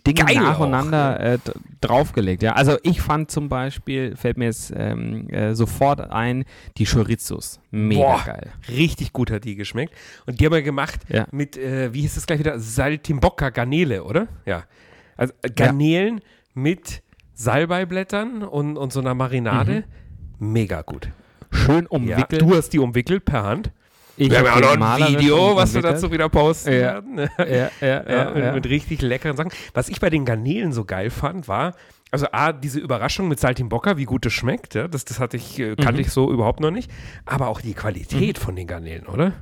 Dinge nacheinander Auch, äh, d- draufgelegt. Ja, also ich fand zum Beispiel fällt mir jetzt ähm, äh, sofort ein die Chorizos. Mega Boah. geil. Richtig gut hat die geschmeckt. Und die haben wir gemacht Ja. mit, äh, wie hieß es gleich wieder? Saltimbocca Garnele, oder? Ja. Also äh, Garnelen mit Salbeiblättern und, und so einer Marinade. Mega gut. Schön Ja, umwickelt. du hast die umwickelt per Hand. ich Wir haben hab ja auch noch ein Video, was wir dazu wieder posten Ja. werden. Ja, ja, Ja, [LAUGHS] ja, mit, ja. mit richtig leckeren Sachen. Was ich bei den Garnelen so geil fand, war, also A, diese Überraschung mit Saltimbocca, wie gut es schmeckt, ja, das, das hatte ich, äh, kannte Mhm. ich so überhaupt noch nicht. Aber auch die Qualität von den Garnelen, oder?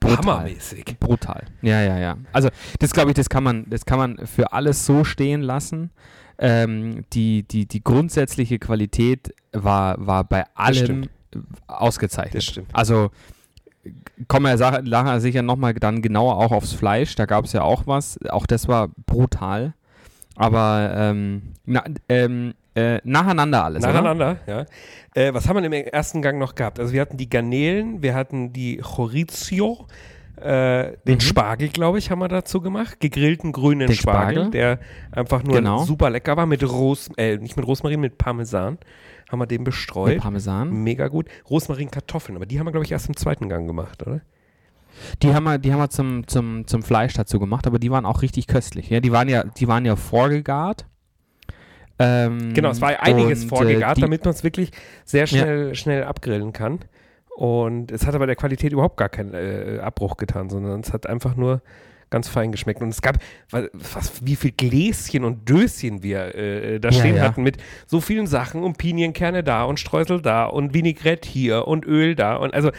Brutal. Hammermäßig. Brutal. Ja, ja, ja. Also das glaube ich, das kann man, das kann man für alles so stehen lassen. Ähm, die, die, die grundsätzliche Qualität war, war bei allem ausgezeichnet. Das stimmt. Also kommen wir nachher sicher nochmal dann genauer auch aufs Fleisch. Da gab es ja auch was. Auch das war brutal. Aber ähm, na, ähm, äh, nacheinander alles. Oder? Nacheinander, ja. Äh, was haben wir im ersten Gang noch gehabt? Also wir hatten die Garnelen, wir hatten die Chorizo, äh, den Mhm. Spargel, glaube ich, haben wir dazu gemacht. Gegrillten grünen Spargel, Spargel? der einfach nur Genau. super lecker war mit Ros, äh, nicht mit Rosmarin, mit Parmesan. Haben wir den Mit bestreut. Parmesan. Mega gut. Rosmarin, Kartoffeln, aber die haben wir, glaube ich, erst im zweiten Gang gemacht, oder? Die haben wir, die haben wir zum, zum, zum Fleisch dazu gemacht, aber die waren auch richtig köstlich. Ja, die waren ja, die waren ja vorgegart. Ähm, Genau, es war ja einiges und, vorgegart, äh, die, damit man es wirklich sehr schnell, schnell abgrillen kann. Und es hat aber der Qualität überhaupt gar keinen äh, Abbruch getan, sondern es hat einfach nur ganz fein geschmeckt. Und es gab, wa- was, wie viel Gläschen und Döschen wir äh, da Ja, stehen ja. hatten mit so vielen Sachen und Pinienkerne da und Streusel da und Vinaigrette hier und Öl da. Und also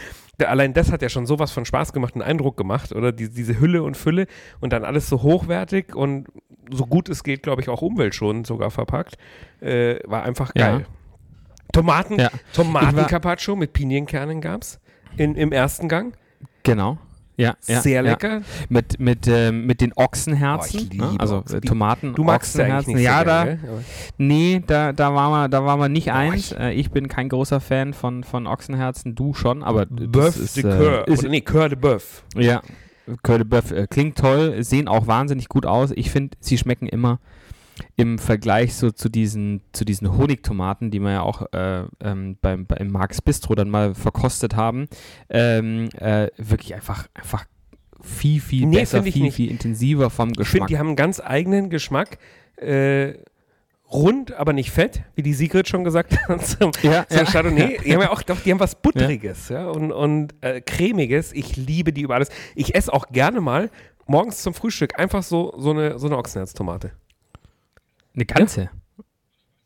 allein das hat ja schon sowas von Spaß gemacht, einen Eindruck gemacht, oder? Die, diese Hülle und Fülle und dann alles so hochwertig und so gut es geht, glaube ich, auch umweltschonend sogar verpackt. Äh, war einfach Ja. Tomaten, Ja. Tomaten-Carpaccio mit Pinienkernen gab es im ersten Gang. Genau. Ja, ja, Sehr ja. lecker. Mit, mit, ähm, mit den Ochsenherzen. Oh, ne? Also äh, Tomaten, Du magst ja Ochsenherzen. nicht ja, so da, gerne, gell? nee, da, da waren wir, da waren wir nicht eins. ich- Äh, ich bin kein großer Fan von, von Ochsenherzen, du schon, aber das Bœuf ist, de äh, Coeur. ist, Oder nee, Coeur de Bœuf. Ja, Coeur de Boeuf äh, klingt toll, sehen auch wahnsinnig gut aus. Ich finde, sie schmecken immer im Vergleich so zu diesen, zu diesen Honigtomaten, die wir ja auch äh, ähm, beim, beim Marx Bistro dann mal verkostet haben, ähm, äh, wirklich einfach, einfach viel, viel Nee, besser, viel, nicht. viel intensiver vom Ich finde, Geschmack. die haben einen ganz eigenen Geschmack. Äh, rund, aber nicht fett, wie die Sigrid schon gesagt [LAUGHS] hat. Zum, ja, zum ja. Chardonnay. Die haben ja auch, doch, die haben was Buttriges ja. und, und äh, Cremiges. Ich liebe die über alles. Ich esse auch gerne mal morgens zum Frühstück einfach so, so eine, so eine Ochsenherztomate. Eine ganze.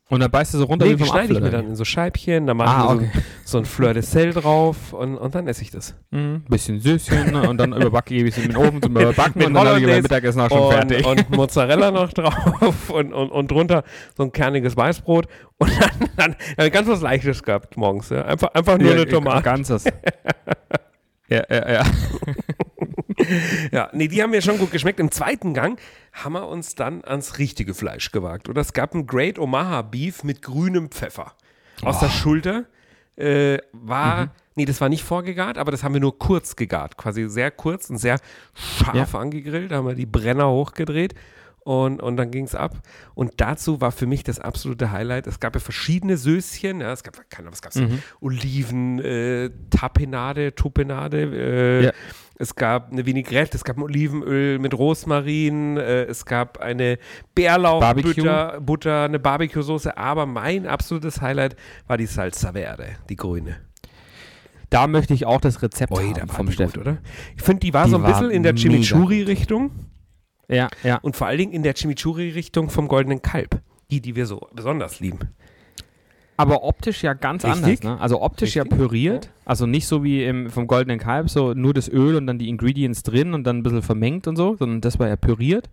Und dann beißt du so runter Nee, wie die vom schneide Apfel. ich mir dann in so Scheibchen, dann mache Ah, ich okay. so, so ein Fleur de Sel drauf und, und dann esse ich das. Mhm. Bisschen Süßchen ne? und dann überbacke ich es in den Ofen zum [LAUGHS] Überbacken Mit und dann habe ich mein Mittagessen auch schon und, fertig. und [LAUGHS] Mozzarella noch drauf und, und, und drunter so ein kerniges Weißbrot und dann, dann, dann ganz was Leichtes gehabt morgens. Ja. Einfach, einfach nur Ja, eine Tomate. Ganzes. [LAUGHS] ja, ja, ja. Ja, nee, die haben mir schon gut geschmeckt. Im zweiten Gang haben wir uns dann ans richtige Fleisch gewagt. Oder es gab ein Great Omaha Beef mit grünem Pfeffer. Aus der Schulter äh, war, nee, das war nicht vorgegart, aber das haben wir nur kurz gegart. Quasi sehr kurz und sehr scharf angegrillt. Da haben wir die Brenner hochgedreht. Und, und dann ging es ab. Und dazu war für mich das absolute Highlight. Es gab ja verschiedene Söschen. Ja, es gab, keine Ahnung, was gab's? Mhm. Oliven, äh, Tapenade, Tupenade. Äh, Ja. Es gab eine Vinaigrette, es gab ein Olivenöl mit Rosmarin, äh, es gab eine Bärlauchbutter, Butter, eine Barbecue-Soße. Aber mein absolutes Highlight war die Salsa Verde, die grüne. Da möchte ich auch das Rezept Oi, haben da war vom Steffen. gut, oder? Ich finde, die war Die so ein bisschen in der Chimichurri-Richtung Ja, ja. und vor allen Dingen in der Chimichurri-Richtung vom Goldenen Kalb. Die, die wir so besonders lieben. Aber optisch ja ganz Richtig. anders, ne? Also optisch Richtig. ja püriert, also nicht so wie im, vom Goldenen Kalb, so nur das Öl und dann die Ingredients drin und dann ein bisschen vermengt und so, sondern das war ja püriert.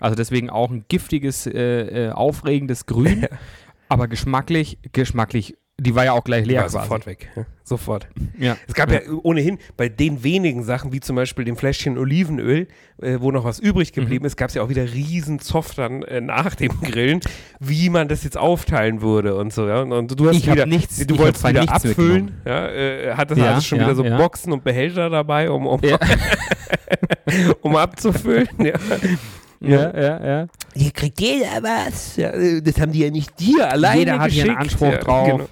Also deswegen auch ein giftiges, äh, äh, aufregendes Grün, [LAUGHS] aber geschmacklich, geschmacklich, die war ja auch gleich leer war quasi. sofort weg. Ja, sofort. Ja. Es gab ja. ohnehin bei den wenigen Sachen, wie zum Beispiel dem Fläschchen Olivenöl, äh, wo noch was übrig Mhm. geblieben ist, gab es ja auch wieder riesen Zoff dann äh, nach dem Grillen, wie man das jetzt aufteilen würde und so. Ja? Und, und du hast Ich wieder, nichts- du wolltest wieder nichts abfüllen, ja, äh, hattest Ja, also schon ja, wieder so ja. Boxen und Behälter dabei, um, um, Ja. [LAUGHS] um abzufüllen. Ja. Ja, ja, ja. Hier kriegt jeder was. Ja, das haben die ja nicht dir alleine Jeder hat hier einen. Anspruch ja, drauf. Genau.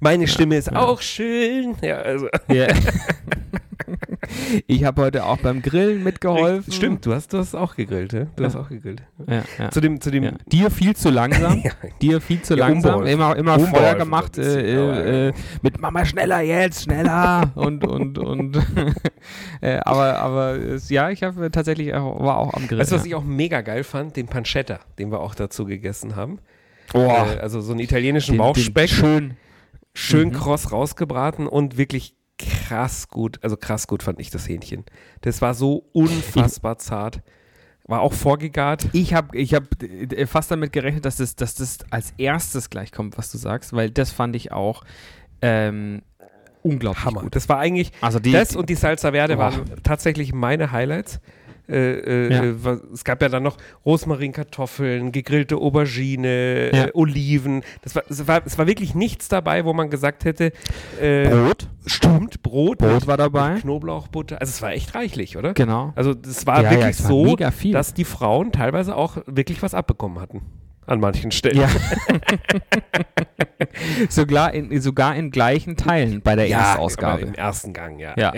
Meine Stimme ist auch schön. Ja, also. ja. [LAUGHS] [LAUGHS] ich habe heute auch beim Grillen mitgeholfen. Stimmt, du hast, du hast auch gegrillt, ja? Du Ja. hast auch gegrillt. Ja, ja. Zu dem, zu dem. Dir viel zu langsam. [LAUGHS] Dir viel zu langsam. unbeholfen. Immer, immer Unbeholfen Feuer gemacht äh, aber, äh, äh, mit Mama schneller jetzt, schneller und und und. [LAUGHS] äh, aber aber ja, ich habe tatsächlich auch, war auch am Grill. Weißt du, was ich auch mega geil fand? Den Pancetta, den wir auch dazu gegessen haben. oh, Äh, also so einen italienischen den, Bauchspeck, Den schön. schön Mhm. kross rausgebraten und wirklich krass gut. Also krass gut fand ich das Hähnchen. Das war so unfassbar zart. War auch vorgegart. Ich habe ich hab äh, fast damit gerechnet, dass das, dass das als erstes gleich kommt, was du sagst, weil das fand ich auch ähm, unglaublich Hammer. gut. Das war eigentlich, Also die, das und die Salsa Verde Oh. waren tatsächlich meine Highlights. Äh, äh, Ja. äh, es gab ja dann noch Rosmarinkartoffeln, gegrillte Aubergine, Ja. äh, Oliven. Das war, es, war, es war wirklich nichts dabei, wo man gesagt hätte, äh, Brot. stimmt, Brot, Brot mit, war dabei. Knoblauchbutter. Also es war echt reichlich, oder? Genau. Also das war Ja, wirklich es war so, dass die Frauen teilweise auch wirklich was abbekommen hatten. An manchen Stellen. Ja. [LAUGHS] sogar, in, sogar in gleichen Teilen bei der aber Erstausgabe. Im ersten Gang, ja. Ja.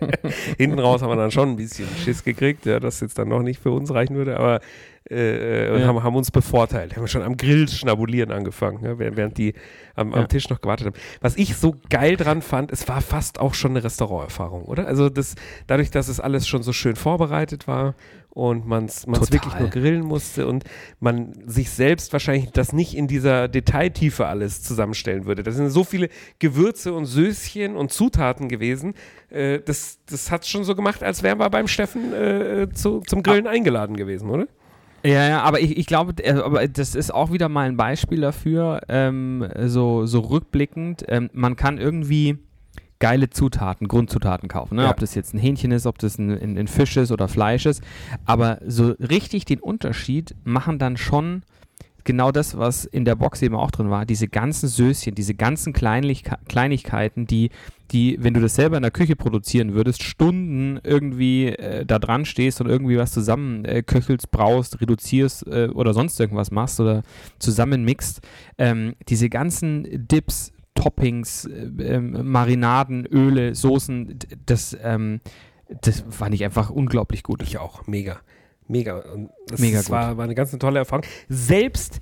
[LAUGHS] Hinten raus haben wir dann schon ein bisschen Schiss gekriegt, ja, das jetzt dann noch nicht für uns reichen würde, aber äh, und Ja. haben, haben uns bevorteilt. Haben schon am Grill schnabulieren angefangen, ja, während während die am, Ja. am Tisch noch gewartet haben. Was ich so geil dran fand, es war fast auch schon eine Restauranterfahrung, oder? Also das, dadurch, dass es alles schon so schön vorbereitet war und man es wirklich nur grillen musste und man sich selbst wahrscheinlich das nicht in dieser Detailtiefe alles zusammenstellen würde. Das sind so viele Gewürze und Söschen und Zutaten gewesen. Äh, das das hat es schon so gemacht, als wären wir beim Steffen äh, zu, zum Grillen eingeladen gewesen, oder? Ja, ja, aber ich, ich glaube, äh, aber das ist auch wieder mal ein Beispiel dafür, ähm, so, so rückblickend, ähm, man kann irgendwie geile Zutaten, Grundzutaten kaufen. Ne? Ja. Ob das jetzt ein Hähnchen ist, ob das ein, ein, ein Fisch ist oder Fleisch ist. Aber so richtig den Unterschied machen dann schon genau das, was in der Box eben auch drin war, diese ganzen Söschen, diese ganzen Kleinlichke Kleinigkeiten, die, die, wenn du das selber in der Küche produzieren würdest, Stunden irgendwie äh, da dran stehst und irgendwie was zusammen äh, köchelst, braust, reduzierst äh, oder sonst irgendwas machst oder zusammenmixt, ähm, diese ganzen Dips, Toppings, äh, ähm, Marinaden, Öle, Soßen, das, ähm, das fand ich einfach unglaublich gut. Ich auch, mega. Mega. Und das Mega gut. war, war eine ganz tolle Erfahrung. Selbst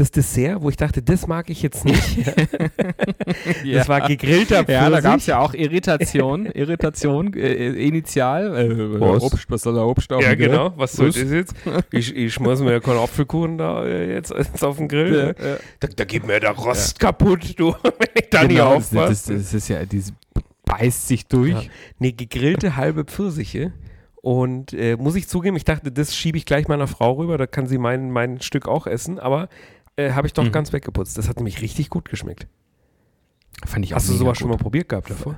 das Dessert, wo ich dachte, das mag ich jetzt nicht. [LAUGHS] [LAUGHS] Das war gegrillter Ja, da Pfirsich. gab es ja auch Irritation, Irritation äh, initial. Äh, Was? Obst, was soll der Obst auf Ja, dem Grill? genau. Was soll das jetzt? Ich, ich schmeiß mir ja keinen Apfelkuchen da äh, jetzt, jetzt auf den Grill. Ja, ne? ja. Da, da geht mir der Rost kaputt, du, [LAUGHS] wenn ich da nicht Genau, das, aufpasse. das, das ist ja, die beißt sich durch. Ja. Nee, gegrillte halbe Pfirsiche. Und äh, muss ich zugeben, ich dachte, das schiebe ich gleich meiner Frau rüber, da kann sie mein, mein Stück auch essen, aber äh, habe ich doch Mhm. ganz weggeputzt. Das hat nämlich richtig gut geschmeckt. Fand ich auch Hast du sowas schon mal gut. probiert gehabt davor?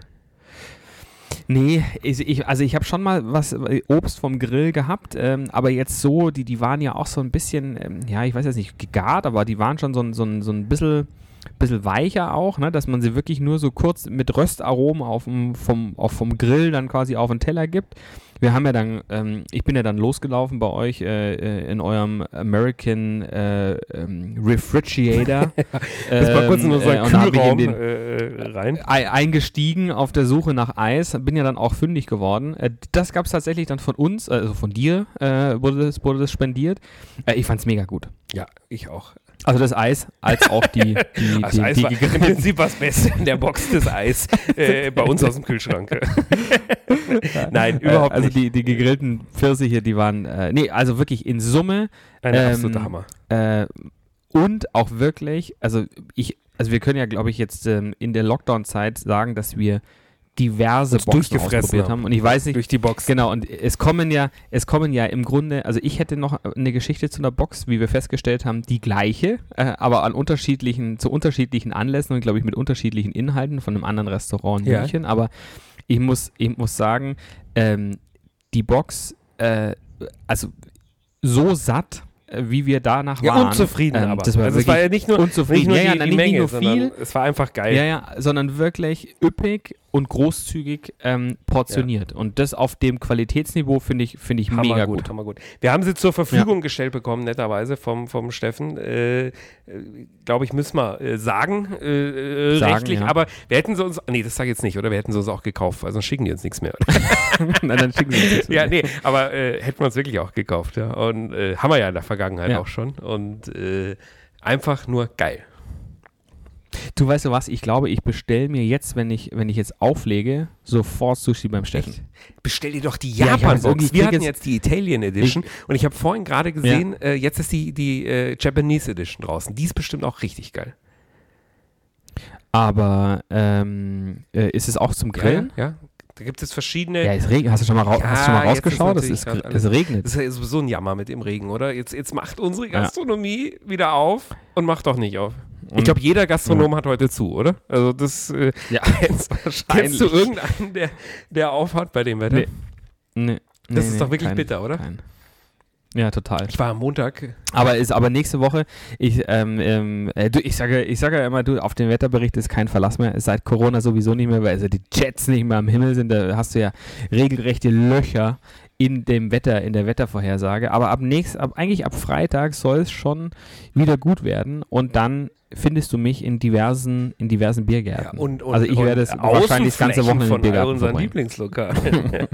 Nee, ich, also ich habe schon mal was äh, Obst vom Grill gehabt, ähm, aber jetzt so, die, die waren ja auch so ein bisschen, ähm, ja, ich weiß jetzt nicht, gegart, aber die waren schon so ein, so ein, so ein bisschen, bisschen weicher auch, ne, dass man sie wirklich nur so kurz mit Röstaromen auf dem, vom, auf vom Grill dann quasi auf den Teller gibt. Wir haben ja dann, ähm, ich bin ja dann losgelaufen bei euch äh, äh, in eurem American äh, ähm, Refrigerator. [LAUGHS] Das war kurz in ähm, unseren äh, Kühlraum den, äh, rein. ei- eingestiegen auf der Suche nach Eis, bin ja dann auch fündig geworden. Das gab es tatsächlich dann von uns, also von dir wurde, das, wurde das spendiert. Ich fand es mega gut. Ja, ich auch. Also das Eis, als auch die, [LAUGHS] die, Das die, Eis die war im gegrillten Prinzip was Beste in der Box des Eis äh, bei uns aus dem Kühlschrank. [LAUGHS] Nein, überhaupt äh, also nicht. die, die gegrillten Pfirsiche, die waren, äh, nee, also wirklich in Summe Ein ähm, absoluter Hammer. äh, und auch wirklich, also ich, also wir können ja, glaube ich, jetzt ähm, in der Lockdown-Zeit sagen, dass wir diverse Boxen durchgefressen ausprobiert haben. Und ich weiß nicht, Durch die Box. Genau, und es kommen ja, es kommen ja im Grunde, also ich hätte noch eine Geschichte zu einer Box, wie wir festgestellt haben, die gleiche, äh, aber an unterschiedlichen, zu unterschiedlichen Anlässen und glaube ich mit unterschiedlichen Inhalten von einem anderen Restaurant in Ja. München. Aber ich muss, ich muss sagen, ähm, die Box, äh, also so satt, äh, wie wir danach Ja, waren. unzufrieden ähm, aber. Das war also es war ja nicht nur, unzufrieden. nicht nur ja, ja, die, die Menge, nicht nur sondern viel, es war einfach geil. ja, ja, sondern wirklich üppig und großzügig ähm, portioniert. Und das auf dem Qualitätsniveau finde ich, finde ich Hammer mega gut, gut. Hammer gut. Wir haben sie zur Verfügung gestellt bekommen, netterweise vom, vom Steffen. Äh, Glaube ich, müssen wir äh, sagen, äh, äh, Sagen, rechtlich. ja. Aber wir hätten sie uns, nee, das sage ich jetzt nicht, oder? Wir hätten sie uns auch gekauft, sonst schicken die uns nichts mehr. [LAUGHS] Na, dann schicken Sie uns das. [LAUGHS] ja, nee, aber äh, hätten wir uns wirklich auch gekauft, ja. Und äh, haben wir ja in der Vergangenheit Ja. auch schon. Und äh, einfach nur geil. Du weißt du was, ich glaube, ich bestelle mir jetzt, wenn ich, wenn ich jetzt auflege, sofort Sushi beim Steffen. Bestell dir doch die Ja, ich Japan-Box. irgendwie- Wir hatten jetzt- die Italian Edition und ich habe vorhin gerade gesehen, äh, jetzt ist die, die äh, Japanese Edition draußen. Die ist bestimmt auch richtig geil. Aber ähm, äh, ist es auch zum Grillen? Ja, ja. Da gibt es verschiedene. Ja, es regnet. Hast du schon mal, rau Ja, hast schon mal rausgeschaut? Es, ist, es regnet. Das ist ja sowieso ein Jammer mit dem Regen, oder? Jetzt, jetzt macht unsere Ja. Gastronomie wieder auf und macht doch nicht auf. Ich Und- glaube, jeder Gastronom hat heute zu, oder? Also das äh, Ja, [LAUGHS] kennst, kennst du irgendeinen, der, der aufhat bei dem Wetter? Nee. Nee, Das nee, ist doch wirklich kein- bitter, oder? kein. Ja, total. Ich war am Montag. Aber ist aber nächste Woche, ich, ähm, ähm, äh, du, ich sage, ich sage ja immer, du, auf den Wetterbericht ist kein Verlass mehr. Seit Corona sowieso nicht mehr, weil also die Jets nicht mehr am Himmel sind. Da hast du ja regelrechte Löcher in dem Wetter, in der Wettervorhersage. Aber ab nächst, ab, eigentlich ab Freitag soll es schon wieder gut werden und dann findest du mich in diversen, in diversen Biergärten. und, und, also ich werde es wahrscheinlich das ganze Wochenende von Biergarten unseren verbringen. Lieblingslokalen. [LAUGHS]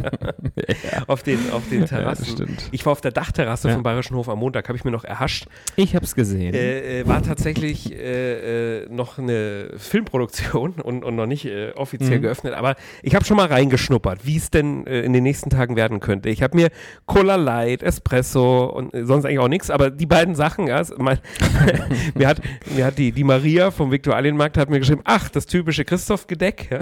auf, den, auf den Ja, Terrassen. stimmt. ich war auf der Dachterrasse Ja. vom Bayerischen Hof am Montag, habe ich mir noch erhascht. Ich habe es gesehen. Äh, äh, war tatsächlich äh, äh, noch eine Filmproduktion [LAUGHS] und, und noch nicht äh, offiziell Mhm. geöffnet, aber ich habe schon mal reingeschnuppert, wie es denn in den nächsten Tagen werden könnte. Ich habe mir Cola Light, Espresso und sonst eigentlich auch nichts, aber die beiden Sachen, ja, mein, [LAUGHS] mir hat, mir hat die, die Maria vom Viktualienmarkt hat mir geschrieben, ach, das typische Christoph-Gedeck, ja,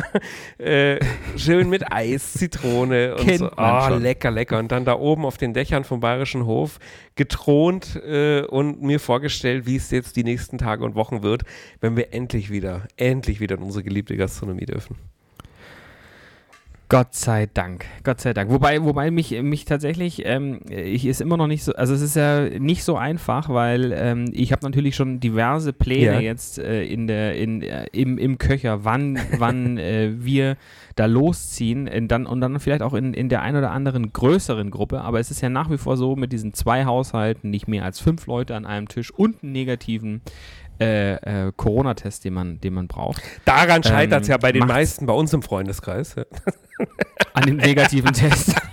[LAUGHS] äh, schön mit Eis, Zitrone und Kennt so. schon. lecker, lecker. Und dann da oben auf den Dächern vom Bayerischen Hof getront äh, und mir vorgestellt, wie es jetzt die nächsten Tage und Wochen wird, wenn wir endlich wieder, endlich wieder in unsere geliebte Gastronomie dürfen. Gott sei Dank, Gott sei Dank. Wobei, wobei mich, mich tatsächlich, ähm, ich ist immer noch nicht so, also es ist ja nicht so einfach, weil ähm, ich habe natürlich schon diverse Pläne Ja. jetzt äh, in der, in, äh, im, im Köcher, wann, [LAUGHS] wann äh, wir da losziehen in dann, und dann vielleicht auch in, in der ein oder anderen größeren Gruppe. Aber es ist ja nach wie vor so mit diesen zwei Haushalten, nicht mehr als fünf Leute an einem Tisch und einen negativen äh, äh, Corona-Test, den man, den man braucht. Daran scheitert es Ähm, ja bei den meisten bei uns im Freundeskreis, ja. An dem negativen Test. [LAUGHS]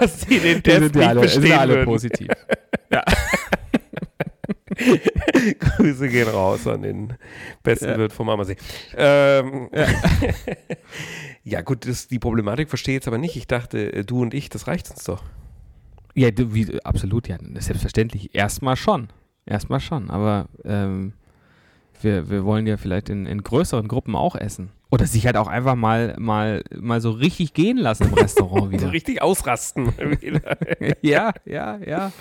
dass sie den Die Test sind ja nicht alle, sind bestehen ja alle würden. positiv. Grüße gehen raus an den besten Ja. Wirt vom Ammersee. Ähm, [LAUGHS] ja. gut, das, die Problematik verstehe ich jetzt aber nicht. Ich dachte, äh, du und ich, das reicht uns doch. Ja, du, wie, absolut, ja, selbstverständlich. Erstmal schon. Erstmal schon. Aber ähm, wir, wir wollen ja vielleicht in, in größeren Gruppen auch essen. Oder sich halt auch einfach mal, mal, mal so richtig gehen lassen im Restaurant [LAUGHS] So wieder. richtig ausrasten. [LAUGHS] [LAUGHS] ja, ja, ja.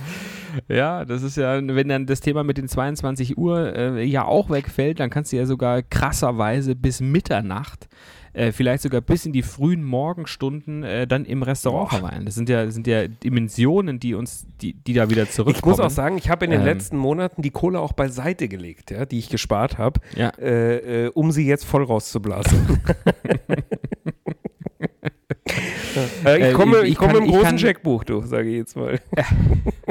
Ja, das ist ja, wenn dann das Thema mit den 22 Uhr äh, ja auch wegfällt, dann kannst du ja sogar krasserweise bis Mitternacht, äh, vielleicht sogar bis in die frühen Morgenstunden äh, dann im Restaurant Boah. verweilen. Das sind ja, das sind ja Dimensionen, die uns, die, die da wieder zurückkommen. Ich muss auch sagen, ich habe in den Ähm. letzten Monaten die Kohle auch beiseite gelegt, ja, die ich gespart habe, Ja. äh, äh, um sie jetzt voll rauszublasen. [LAUGHS] [LAUGHS] Äh, ich Äh, komme, ich- ich komme kann- im großen kann- Checkbuch, du, sage ich jetzt mal. [LAUGHS]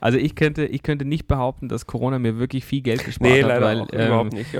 Also ich könnte, ich könnte nicht behaupten, dass Corona mir wirklich viel Geld gespart Nee, hat, leider weil ähm, nicht.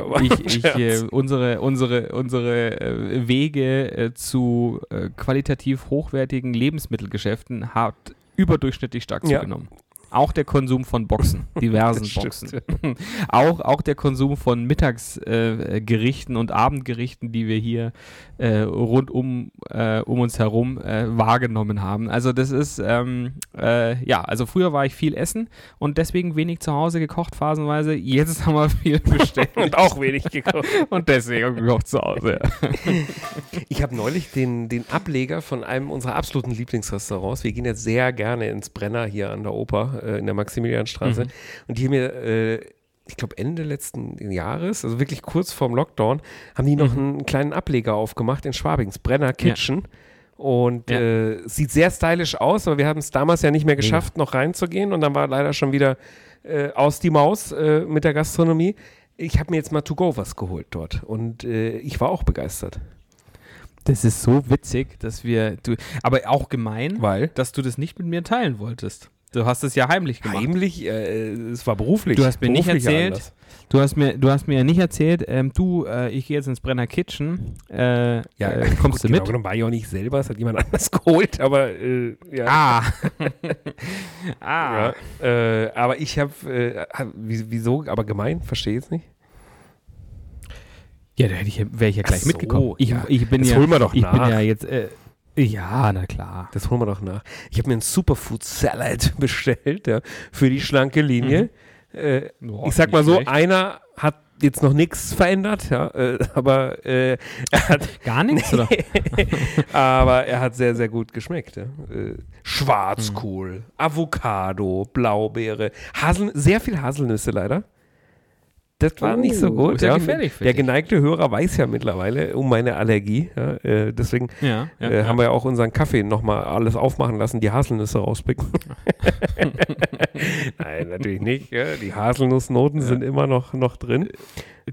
Ich, [LAUGHS] ich äh, unsere unsere unsere äh, Wege äh, zu äh, qualitativ hochwertigen Lebensmittelgeschäften hat überdurchschnittlich stark Ja. zugenommen. Auch der Konsum von Boxen, [LAUGHS] diversen. Boxen. [LAUGHS] auch, auch der Konsum von Mittagsgerichten äh, und Abendgerichten, die wir hier äh, rund um, äh, um uns herum äh, wahrgenommen haben. Also das ist, ähm, äh, ja, also früher war ich viel essen und deswegen wenig zu Hause gekocht phasenweise. Jetzt haben wir viel [LAUGHS] bestellt Und auch wenig gekauft. und deswegen gekocht zu Hause. Ich habe neulich den, den Ableger von einem unserer absoluten Lieblingsrestaurants. Wir gehen jetzt sehr gerne ins Brenner hier an der Oper äh, in der Maximilianstraße. Mhm. Und die haben mir, äh, ich glaube, Ende letzten Jahres, also wirklich kurz vorm Lockdown, haben die noch Mhm. einen kleinen Ableger aufgemacht in Schwabings, Brenner Kitchen. Und Ja. äh, sieht sehr stylisch aus, aber wir haben es damals ja nicht mehr geschafft, noch reinzugehen. Und dann war leider schon wieder äh, aus die Maus äh, mit der Gastronomie. Ich habe mir jetzt mal to go was geholt dort und äh, ich war auch begeistert. Das ist so witzig, dass wir, du, aber auch gemein, Weil? dass du das nicht mit mir teilen wolltest. Du hast es ja heimlich gemacht. Heimlich, äh, es war beruflich. Du hast mir nicht erzählt, Anlass. Du hast mir, du hast mir ja nicht erzählt, ähm, du, äh, ich gehe jetzt ins Brenner Kitchen. Äh, Ja, äh, kommst du genau mit? genommen war ich auch nicht selber, es hat jemand anders [LAUGHS] geholt, aber äh, ja. Ah. [LAUGHS] ah. Ja, äh, aber ich habe, äh, hab- wie- wieso, aber gemein, verstehe jetzt nicht. Ja, da wäre ich ja gleich so, mitgekommen. Ich, ja. ich bin Das ja, holen wir doch ich nach. bin ja jetzt, äh, ja, na klar. Das holen wir doch nach. Ich habe mir einen Superfood Salad [LAUGHS] bestellt ja, für die schlanke Linie. Äh, Boah, ich sag mal so, schlecht. einer hat jetzt noch nichts verändert, ja, äh, [LAUGHS] aber äh, er hat [LAUGHS] Gar nichts, oder? aber er hat sehr, sehr gut geschmeckt. Ja. Äh, Schwarzkohl, Avocado, Blaubeere, Hasel, sehr viel Haselnüsse leider. Das war Oh, nicht so gut. ist ja Der dich. geneigte Hörer weiß ja mittlerweile um meine Allergie. Ja, äh, deswegen Ja, äh, haben wir ja auch unseren Kaffee nochmal alles aufmachen lassen, die Haselnüsse rauspicken. [LAUGHS] Nein, natürlich nicht. Die Haselnussnoten sind immer noch, noch drin.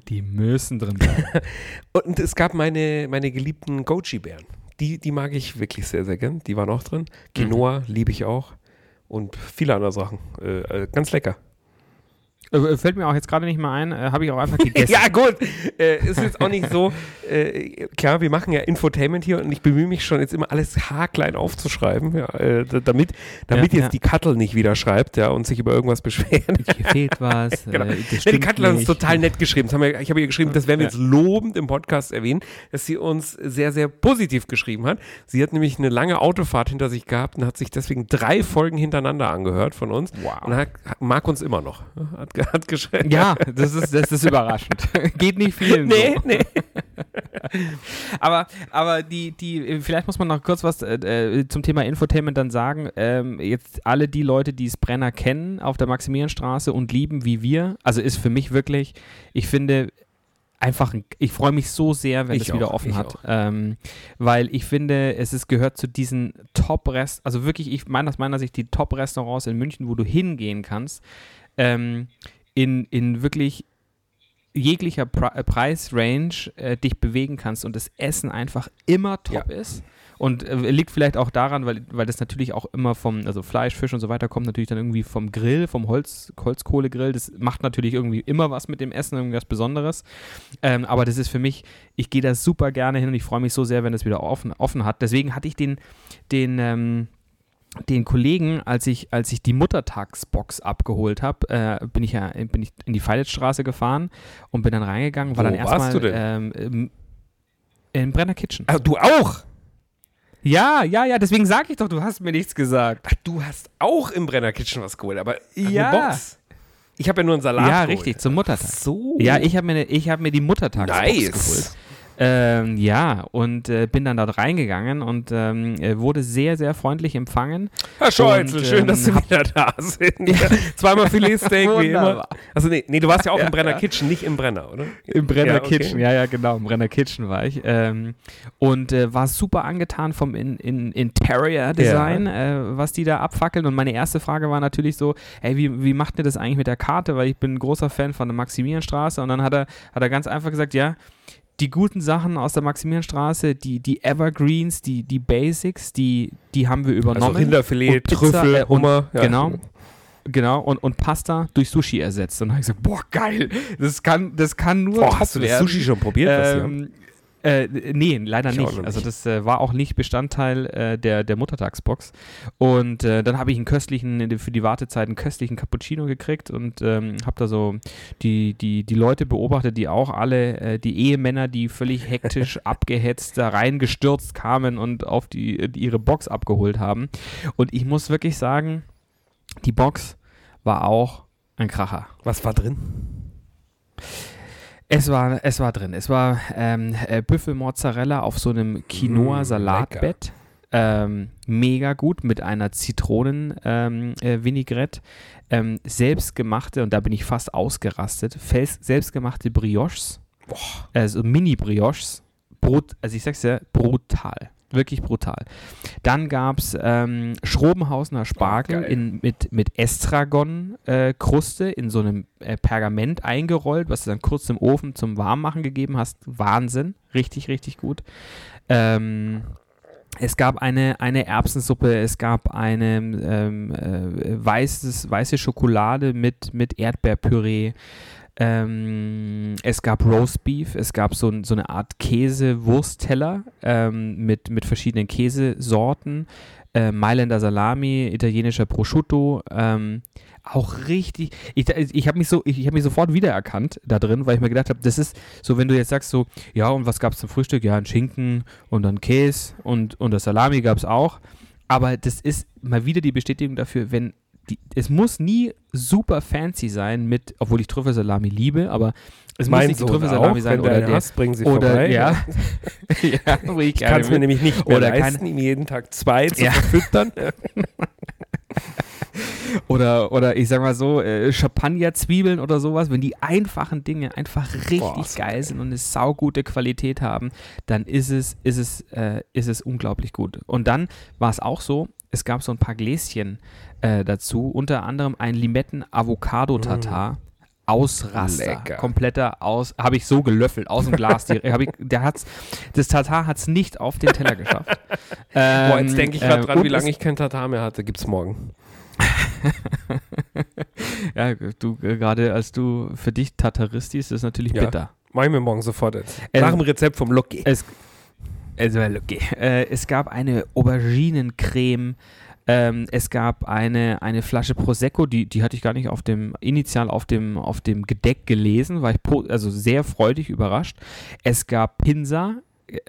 Die müssen drin bleiben. [LAUGHS] Und es gab meine, meine geliebten Goji-Beeren. Die, die mag ich wirklich sehr, sehr gern. Die waren auch drin. Quinoa liebe ich auch. Und viele andere Sachen. Äh, äh, ganz lecker. Äh, Fällt mir auch jetzt gerade nicht mehr ein, äh, habe ich auch einfach [LAUGHS] gegessen. Ja, gut. Äh, ist jetzt auch nicht so. Äh, klar, wir machen ja Infotainment hier und ich bemühe mich schon jetzt immer alles haarklein aufzuschreiben, ja, äh, damit, damit Ja, jetzt ja. die Kattel nicht wieder schreibt ja, und sich über irgendwas beschwert. Hier fehlt [LAUGHS] was. Genau. Äh, Ja, die Kattel hat uns total nett geschrieben. Wir, ich habe ihr geschrieben, das werden wir jetzt lobend im Podcast erwähnen, dass sie uns sehr, sehr positiv geschrieben hat. Sie hat nämlich eine lange Autofahrt hinter sich gehabt und hat sich deswegen drei Folgen hintereinander angehört von uns. Wow. Und hat, mag uns immer noch. Hat, ge- hat geschrieben. Ja, das ist, das ist überraschend. [LAUGHS] Geht nicht vielen Nee, so. nee. [LAUGHS] Aber, aber die, die, vielleicht muss man noch kurz was äh, äh, zum Thema Infotainment dann sagen. Ähm, jetzt alle die Leute, die es Brenner kennen auf der Maximilianstraße und lieben wie wir, also ist für mich wirklich, ich finde, einfach, ein, ich freue mich so sehr, wenn Ich es wieder auch, offen hat. Ähm, weil ich finde, es ist, gehört zu diesen Top-Rest, also wirklich, ich meine aus meiner Sicht die Top-Restaurants in München, wo du hingehen kannst, ähm, in, in wirklich jeglicher Pre äh, Preisrange äh, dich bewegen kannst und das Essen einfach immer top ist. Und äh, liegt vielleicht auch daran, weil, weil das natürlich auch immer vom, also Fleisch, Fisch und so weiter kommt natürlich dann irgendwie vom Grill, vom Holz, Holzkohlegrill. Das macht natürlich irgendwie immer was mit dem Essen, irgendwas Besonderes. Ähm, aber das ist für mich, ich gehe da super gerne hin und ich freue mich so sehr, wenn es wieder offen, offen hat. Deswegen hatte ich den, den, ähm, den Kollegen, als ich, als ich die Muttertagsbox abgeholt habe, äh, bin ich ja bin ich in die Feilitzstraße gefahren und bin dann reingegangen, war Wo dann erstmal warst du denn? ähm, im- in Brenner Kitchen. Ah, du auch? Ja, ja, ja, deswegen sage ich doch, du hast mir nichts gesagt. Ach, du hast auch im Brenner Kitchen was geholt, aber ach, Ja. eine Box. Ich habe ja nur einen Salat ja, geholt. richtig, zum Muttertag. So. Ja, ich habe mir, ne- ich hab mir die Muttertagsbox geholt. Ähm, ja, und äh, bin dann dort reingegangen und ähm, äh, wurde sehr, sehr freundlich empfangen. Herr Scheuzel, Und, schön, ähm, dass Sie hab- wieder da sind. Ja. [LAUGHS] Zweimal Filetsteak, [LAUGHS] wie immer. Also nee, nee, du warst ja auch Ja, im Brenner ja. Kitchen, nicht im Brenner, oder? Im Brenner Ja, okay. Kitchen, ja, ja, genau, im Brenner Kitchen war ich. Ähm, und äh, war super angetan vom in, in Interior-Design, äh, was die da abfackeln. Und meine erste Frage war natürlich so, ey, wie, wie macht ihr das eigentlich mit der Karte? Weil ich bin ein großer Fan von der Maximilianstraße. Und dann hat er, hat er ganz einfach gesagt, ja, die guten Sachen aus der Maximilianstraße, die, die Evergreens, die, die Basics, die, die haben wir übernommen. Also Rinderfilet, Und Pizza, Trüffel, äh, Hummer. ja. Genau. Genau, und, und Pasta durch Sushi ersetzt. Und dann habe ich gesagt, boah, geil, das kann, das kann nur Boah, hast du das werden. Sushi schon probiert? Ähm, äh, nee, leider Ich nicht. Also nicht. das äh, war auch nicht Bestandteil äh, der, der Muttertagsbox. Und äh, dann habe ich einen köstlichen, für die Wartezeit einen köstlichen Cappuccino gekriegt und ähm, habe da so die, die, die Leute beobachtet, die auch alle, äh, die Ehemänner, die völlig hektisch [LAUGHS] abgehetzt da reingestürzt kamen und auf die, die ihre Box abgeholt haben. Und ich muss wirklich sagen, die Box war auch ein Kracher. Was war drin? Es war, es war drin. Es war ähm, äh, Büffelmozzarella auf so einem Quinoa-Salatbett. Ähm, mega gut mit einer Zitronen-Vinaigrette. Ähm, selbstgemachte, und da bin ich fast ausgerastet, selbstgemachte Brioches. Also Mini-Brioches. Brut, also ich sag's ja, brutal. Wirklich brutal. Dann gab es ähm, Schrobenhausener Spargel geil. in, mit, mit Estragon-Kruste in so einem äh, Pergament eingerollt, was du dann kurz im Ofen zum Warmmachen gegeben hast. Wahnsinn. Richtig, richtig gut. Ähm, es gab eine, eine Erbsensuppe, es gab eine ähm, äh, weißes, weiße Schokolade mit, mit Erdbeerpüree. Ähm, es gab Roastbeef, es gab so, so eine Art Käse-Wurstteller ähm, mit, mit verschiedenen Käsesorten, äh, Mailänder Salami, italienischer Prosciutto, ähm, auch richtig. Ich, ich habe mich so, ich, ich habe mich sofort wiedererkannt da drin, weil ich mir gedacht habe, das ist so, wenn du jetzt sagst so, ja und was gab es zum Frühstück? Ja, ein Schinken und dann Käse und und das Salami gab es auch. Aber das ist mal wieder die Bestätigung dafür, wenn die, es muss nie super fancy sein mit, obwohl ich Trüffelsalami liebe, aber es muss Mein nicht die Trüffelsalami auch, sein oder der, hast, bringen sie oder vorbei. ja, [LAUGHS] ja, ich kann es mir nämlich nicht mehr Oder leisten, keine- ihm jeden Tag zwei zu Ja. verfüttern. [LAUGHS] Oder, oder ich sag mal so, äh, Champagner-Zwiebeln oder sowas, wenn die einfachen Dinge einfach richtig Boah, geil. sind und eine saugute Qualität haben, dann ist es, ist es, äh, ist es unglaublich gut. Und dann war es auch so, es gab so ein paar Gläschen äh, dazu, unter anderem ein Limetten-Avocado-Tatar. Ausraster, Lecker. kompletter Aus, habe ich so gelöffelt aus dem Glas. Die, ich, der hat's, das Tatar hat es nicht auf den Teller geschafft. [LAUGHS] Boah, Ähm, jetzt denke ich gerade äh, dran, wie lange ich kein Tatar mehr hatte. Gibt's morgen. [LAUGHS] ja, du, äh, gerade als du für dich Tataristis, ist natürlich Ja. bitter. Mach ich mir morgen sofort jetzt. Ähm, Nach dem Rezept vom Lucky. Es, es, war okay. äh, es gab eine Auberginencreme. Ähm, es gab eine, eine Flasche Prosecco, die, die hatte ich gar nicht auf dem, initial auf dem, auf dem Gedeck gelesen, war ich also sehr freudig überrascht. Es gab Pinsa. Äh,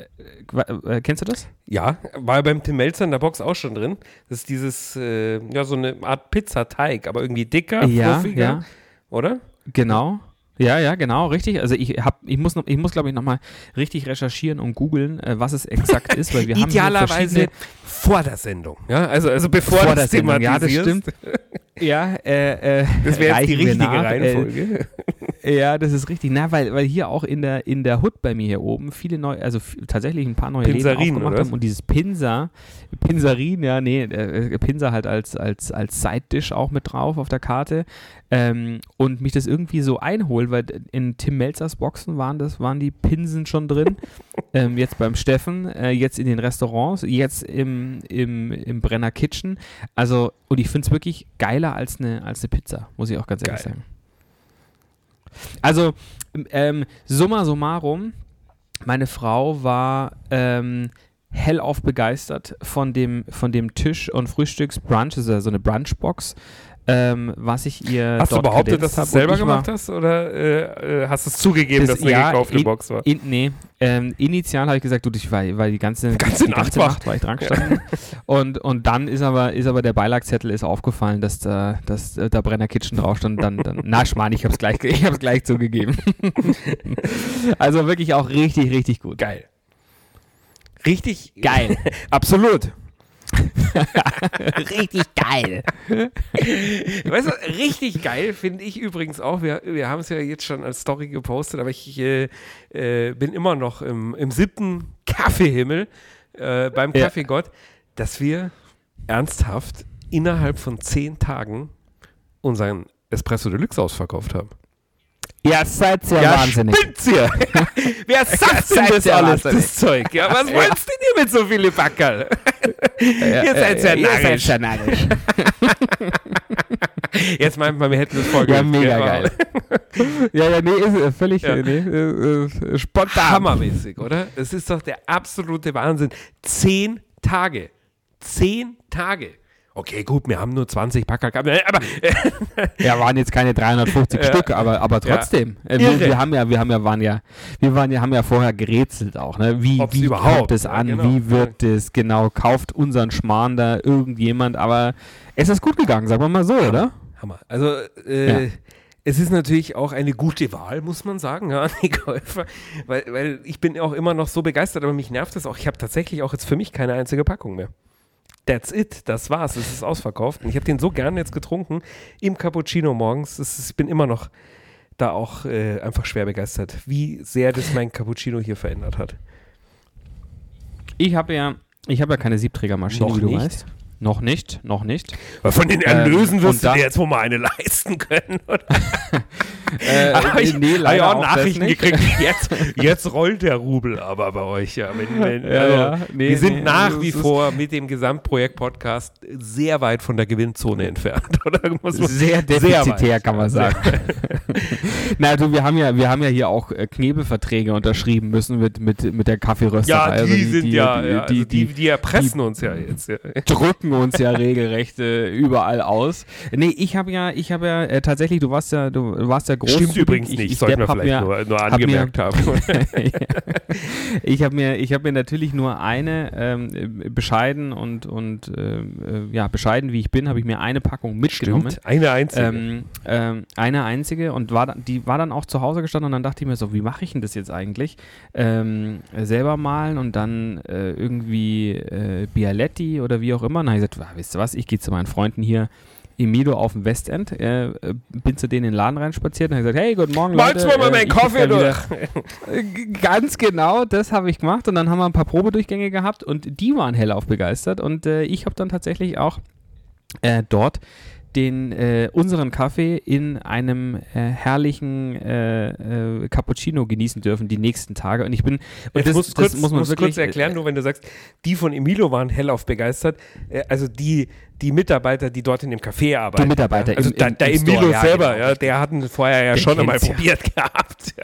äh, kennst du das? Ja, war beim Tim Melzer in der Box auch schon drin. Das ist dieses, äh, ja, so eine Art Pizzateig, aber irgendwie dicker, ja, fluffiger, ja. oder? Genau. Ja, ja, genau, richtig. Also ich hab, ich muss, noch, ich muss glaube ich nochmal richtig recherchieren und googeln, äh, was es exakt ist, weil wir [LAUGHS] haben Idealerweise vor der Sendung. Ja, also, also bevor Vor das Sendung, ja, das stimmt. [LAUGHS] Ja, äh, äh, Das wäre jetzt die richtige nach, Reihenfolge. Ja, das ist richtig. Na, weil, weil hier auch in der, in der Hood bei mir hier oben viele neue, also tatsächlich ein paar neue Pinsarin, Läden aufgemacht haben und dieses Pinsa, Pinsarin, ja, nee, äh, Pinsa halt als, als, als Side-Dish auch mit drauf auf der Karte ähm, und mich das irgendwie so einholt, weil in Tim Melzers Boxen waren das, waren die Pinsen schon drin, [LAUGHS] ähm, jetzt beim Steffen, äh, jetzt in den Restaurants, jetzt im, im, im Brenner Kitchen, also und ich finde es wirklich geiler als eine, als eine Pizza, muss ich auch ganz ehrlich Geil. sagen. Also, ähm, summa summarum, meine Frau war ähm, hellauf begeistert von dem, von dem Tisch- und Frühstücksbrunch, das ist ja so eine Brunchbox, ähm, was ich ihr Hast du dort behauptet, dass du es selber gemacht hast oder äh, äh, hast du es zugegeben, Das- dass eine ja, gekaufte in- Box war? In, nee, ähm, initial habe ich gesagt, du, ich war, war die ganze, Ganze die Nacht ganze wach. Nacht war ich dran gestanden. und, und dann ist aber, ist aber der Beilagzettel ist aufgefallen, dass da, dass äh, da Brenner Kitchen drauf stand. Dann, dann, na, Schmarrn, ich habe es gleich, ich hab's gleich zugegeben. [LAUGHS] also wirklich auch richtig, richtig gut. Geil. Richtig Geil. [LAUGHS] Absolut. [LAUGHS] richtig geil. Weißt du, richtig geil finde ich übrigens auch. Wir, wir haben es ja jetzt schon als Story gepostet, aber ich äh, äh, bin immer noch im, im siebten Kaffeehimmel äh, beim Ja. Kaffeegott, dass wir ernsthaft innerhalb von zehn Tagen unseren Espresso Deluxe ausverkauft haben. Ja, seid ihr Ja, wahnsinnig. spinnt's ihr? [LAUGHS] Wer sagt denn das alles, wahnsinnig. das Zeug? Ja, was wollt's denn ihr mit so vielen Backerl? ihr seid ja Ihr seid narrisch. ja narrisch. [LAUGHS] Jetzt meint man, wir hätten das Ja, vorgelegt. mega geil. [LAUGHS] ja, ja, nee, ist äh, völlig Ja. nee, äh, äh, spontan. Hammermäßig, oder? Es ist doch der absolute Wahnsinn. Zehn Tage. Zehn Tage. Okay, gut, wir haben nur 20 Packer gehabt. Aber [LAUGHS] Ja, waren jetzt keine 350 [LAUGHS] Ja. Stück, aber, aber trotzdem. Äh, Irre. wir, wir haben ja, wir haben ja, waren ja, wir waren ja, haben ja vorher gerätselt auch, ne? Wie, Ob's wie überhaupt, kommt es ja, an? genau. Wie wird es genau? Kauft unseren Schmarrn da irgendjemand? Aber es ist gut gegangen, sagen wir mal so, oder? Hammer. Also, äh, Ja. es ist natürlich auch eine gute Wahl, muss man sagen, ja, an [LAUGHS] die Käufer. Weil, weil ich bin auch immer noch so begeistert, aber mich nervt es auch. Ich habe tatsächlich auch jetzt für mich keine einzige Packung mehr. That's it, das war's, es ist ausverkauft. Und ich habe den so gern jetzt getrunken im Cappuccino morgens. Ist, ich bin immer noch da auch äh, einfach schwer begeistert, wie sehr das mein Cappuccino hier verändert hat. Ich habe ja, ich habe ja keine Siebträgermaschine, Noch wie du nicht? weißt. Noch nicht, noch nicht. Weil von den Ähm, Erlösen und wirst du dir jetzt wohl mal eine [LAUGHS] leisten können. Oder? [LAUGHS] Äh, [LAUGHS] ich nee, habe leider ja auch Nachrichten gekriegt, [LAUGHS] jetzt, jetzt rollt der Rubel aber bei euch. Ja, wenn, wenn, Ja, also, ja. Nee, wir sind nee, nach wie vor mit dem Gesamtprojekt-Podcast sehr weit von der Gewinnzone entfernt. [LAUGHS] Sehr sehr defizitär, weit. kann man sagen. Na, also wir haben ja, wir haben ja hier auch äh, Knebelverträge unterschrieben müssen mit, mit, mit der Kaffeerösterei. Ja, die Also sind ja, die, ja also die, die, die, die erpressen uns ja jetzt. Drücken uns ja regelrecht äh, überall aus. Nee, ich habe ja, ich habe ja äh, tatsächlich, du warst ja, du warst ja groß. Stimmt übrigens nicht, ich, Depp hab vielleicht mir, nur, nur hab angemerkt mir- haben. [LAUGHS] ich habe mir, ich habe mir natürlich nur eine ähm, äh, bescheiden und und äh, ja bescheiden wie ich bin, habe ich mir eine Packung mitgenommen. Stimmt, eine einzige. Ähm, ähm, eine einzige und war dann, die war dann auch zu Hause gestanden und dann dachte ich mir so, wie mache ich denn das jetzt eigentlich? Ähm, äh, selber malen und dann äh, irgendwie äh, Bialetti oder wie auch immer. Und dann habe ich gesagt, "Ah, wisst ihr was, ich gehe zu meinen Freunden hier im Mido auf dem Westend, äh, äh, bin zu denen in den Laden reinspaziert und habe gesagt, hey, guten Morgen Leute. du mal äh, meinen krieg Kaffee durch? [LAUGHS] äh, Ganz genau, das habe ich gemacht und dann haben wir ein paar Probedurchgänge gehabt und die waren hellauf begeistert und äh, ich habe dann tatsächlich auch äh, dort den äh, unseren Kaffee in einem äh, herrlichen äh, äh, Cappuccino genießen dürfen die nächsten Tage und ich bin und das, musst das kurz, muss man musst wirklich kurz erklären, nur wenn du sagst, die von Emilio waren hellauf begeistert. Äh, also die, die Mitarbeiter, die dort in dem Café arbeiten. Die Mitarbeiter ja. Also im- da, im- der im Emilio Store, ja, selber, genau, ja, der hat ihn vorher ja Der schon einmal probiert [LAUGHS] gehabt.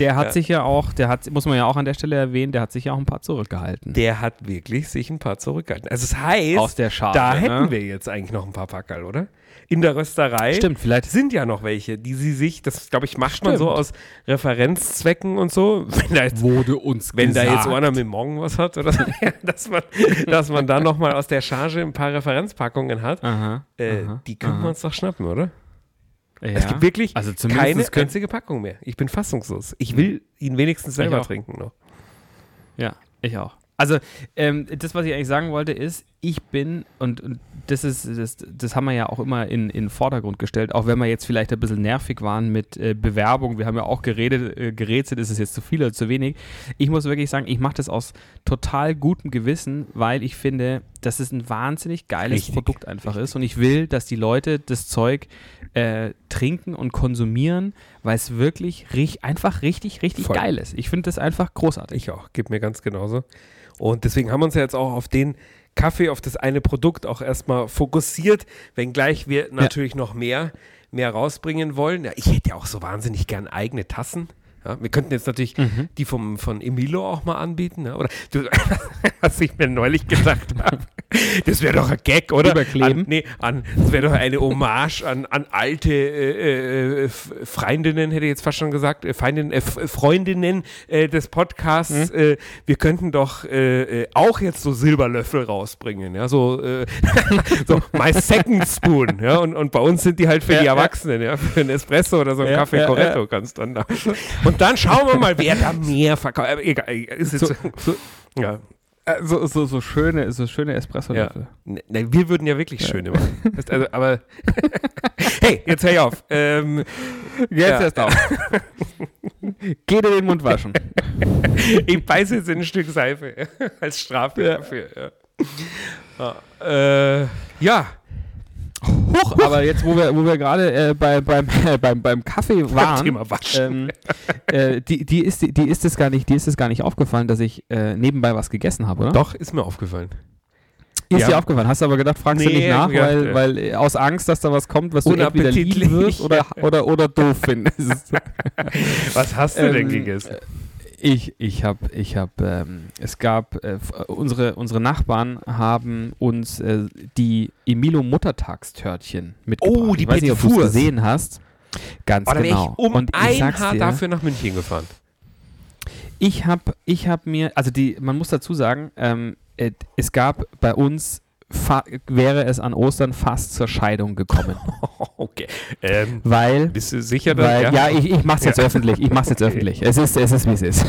Der hat sich ja auch der hat muss man ja auch an der Stelle erwähnen der hat sich ja auch ein paar zurückgehalten Der hat wirklich sich ein paar zurückgehalten. Also es heißt, aus der Schale da ne? hätten wir jetzt eigentlich noch ein paar Packerl, oder? In der Rösterei stimmt vielleicht sind ja noch welche, die sie sich, das glaube ich, macht man Stimmt. so aus Referenzzwecken und so. [LAUGHS] Wenn da jetzt wurde uns Wenn da gesagt. jetzt einer mit Morgen was hat, oder so, [LAUGHS] dass man, dass man dann nochmal aus der Charge ein paar Referenzpackungen hat, aha, äh, aha, die können aha. wir uns doch schnappen, oder? ja. Es gibt wirklich also keine einzige Packung mehr. Ich bin fassungslos. Ich will ihn wenigstens selber trinken noch. Ja, ich auch. Also, ähm, das, was ich eigentlich sagen wollte, ist, ich bin, und, und das ist, das, das haben wir ja auch immer in, in den Vordergrund gestellt, auch wenn wir jetzt vielleicht ein bisschen nervig waren mit äh, Bewerbung, wir haben ja auch geredet, äh, gerätselt, ist es jetzt zu viel oder zu wenig. Ich muss wirklich sagen, ich mache das aus total gutem Gewissen, weil ich finde, dass es ein wahnsinnig geiles Richtig, Produkt einfach ist und ich will, dass die Leute das Zeug äh, trinken und konsumieren, weil es wirklich rich, einfach richtig, richtig Voll. geil ist. Ich finde das einfach großartig. Ich auch, geht mir ganz genauso. Und deswegen haben wir uns ja jetzt auch auf den Kaffee, auf das eine Produkt auch erstmal fokussiert, wenngleich wir natürlich noch mehr, mehr rausbringen wollen. Ja, ich hätte ja auch so wahnsinnig gern eigene Tassen. Ja, wir könnten jetzt natürlich Mhm. die vom, von Emilio auch mal anbieten. Ja, oder du, [LAUGHS] was ich mir neulich gedacht habe, das wäre doch ein Gag, oder? Überkleben? An, nee, an, das wäre doch eine Hommage an, an alte äh, äh, Freundinnen, hätte ich jetzt fast schon gesagt, äh, Feindinnen, äh, Freundinnen äh, des Podcasts. Äh, wir könnten doch auch jetzt so Silberlöffel rausbringen, ja, so, [LAUGHS] so My Second Spoon, ja, und, und bei uns sind die halt für Ja, die. Erwachsenen, ja, für einen Espresso oder so einen Kaffee Corretto kannst dann da. [LAUGHS] Und dann schauen wir mal, wer da mehr verkauft. Aber Egal, ist jetzt, So, [LAUGHS] so, ja. äh, so, so, so schöne, so schöne espresso Ja. Ne, ne, wir würden ja wirklich schöne machen. [LAUGHS] Also, aber [LAUGHS] hey, jetzt hör ich auf. Ähm, Jetzt Ja. erst auf. Geh dir den Mund waschen. ich beiße jetzt in ein Stück Seife als Strafe dafür. Ja. Ja. Äh, ja. Huch, aber jetzt, wo wir, wo wir gerade äh, bei, beim, [LAUGHS] äh, beim, beim Kaffee waren, Thema Waschen. ähm, äh, die, die, ist, die, ist es gar nicht, die ist es gar nicht aufgefallen, dass ich äh, nebenbei was gegessen habe, oder? Doch, ist mir aufgefallen. Ist Ja. dir aufgefallen? Hast du aber gedacht, fragst du Nee, nicht nach, gedacht, weil, weil äh, aus Angst, dass da was kommt, was du entweder lieben wirst oder, [LAUGHS] oder, oder doof findest. Was hast du denn Ähm, gegessen? Ich, ich habe, ich habe, ähm, es gab, äh, äh, unsere, unsere Nachbarn haben uns äh, die Emilo Muttertagstörtchen mitgebracht. Oh, die ich weiß nicht, ob du es gesehen hast. Ganz Oh, genau. ich um Und ich ein sag's Haar dir, dafür nach München gefahren. Ich habe ich hab mir, also die, man muss dazu sagen, ähm, äh, es gab bei uns, wäre es an Ostern fast zur Scheidung gekommen. [LAUGHS] Okay. Ähm, weil bist du sicher, dass Weil, ja, ich, ich mach's jetzt Ja. öffentlich. Ich mach's jetzt öffentlich. Es ist, es ist, wie es ist.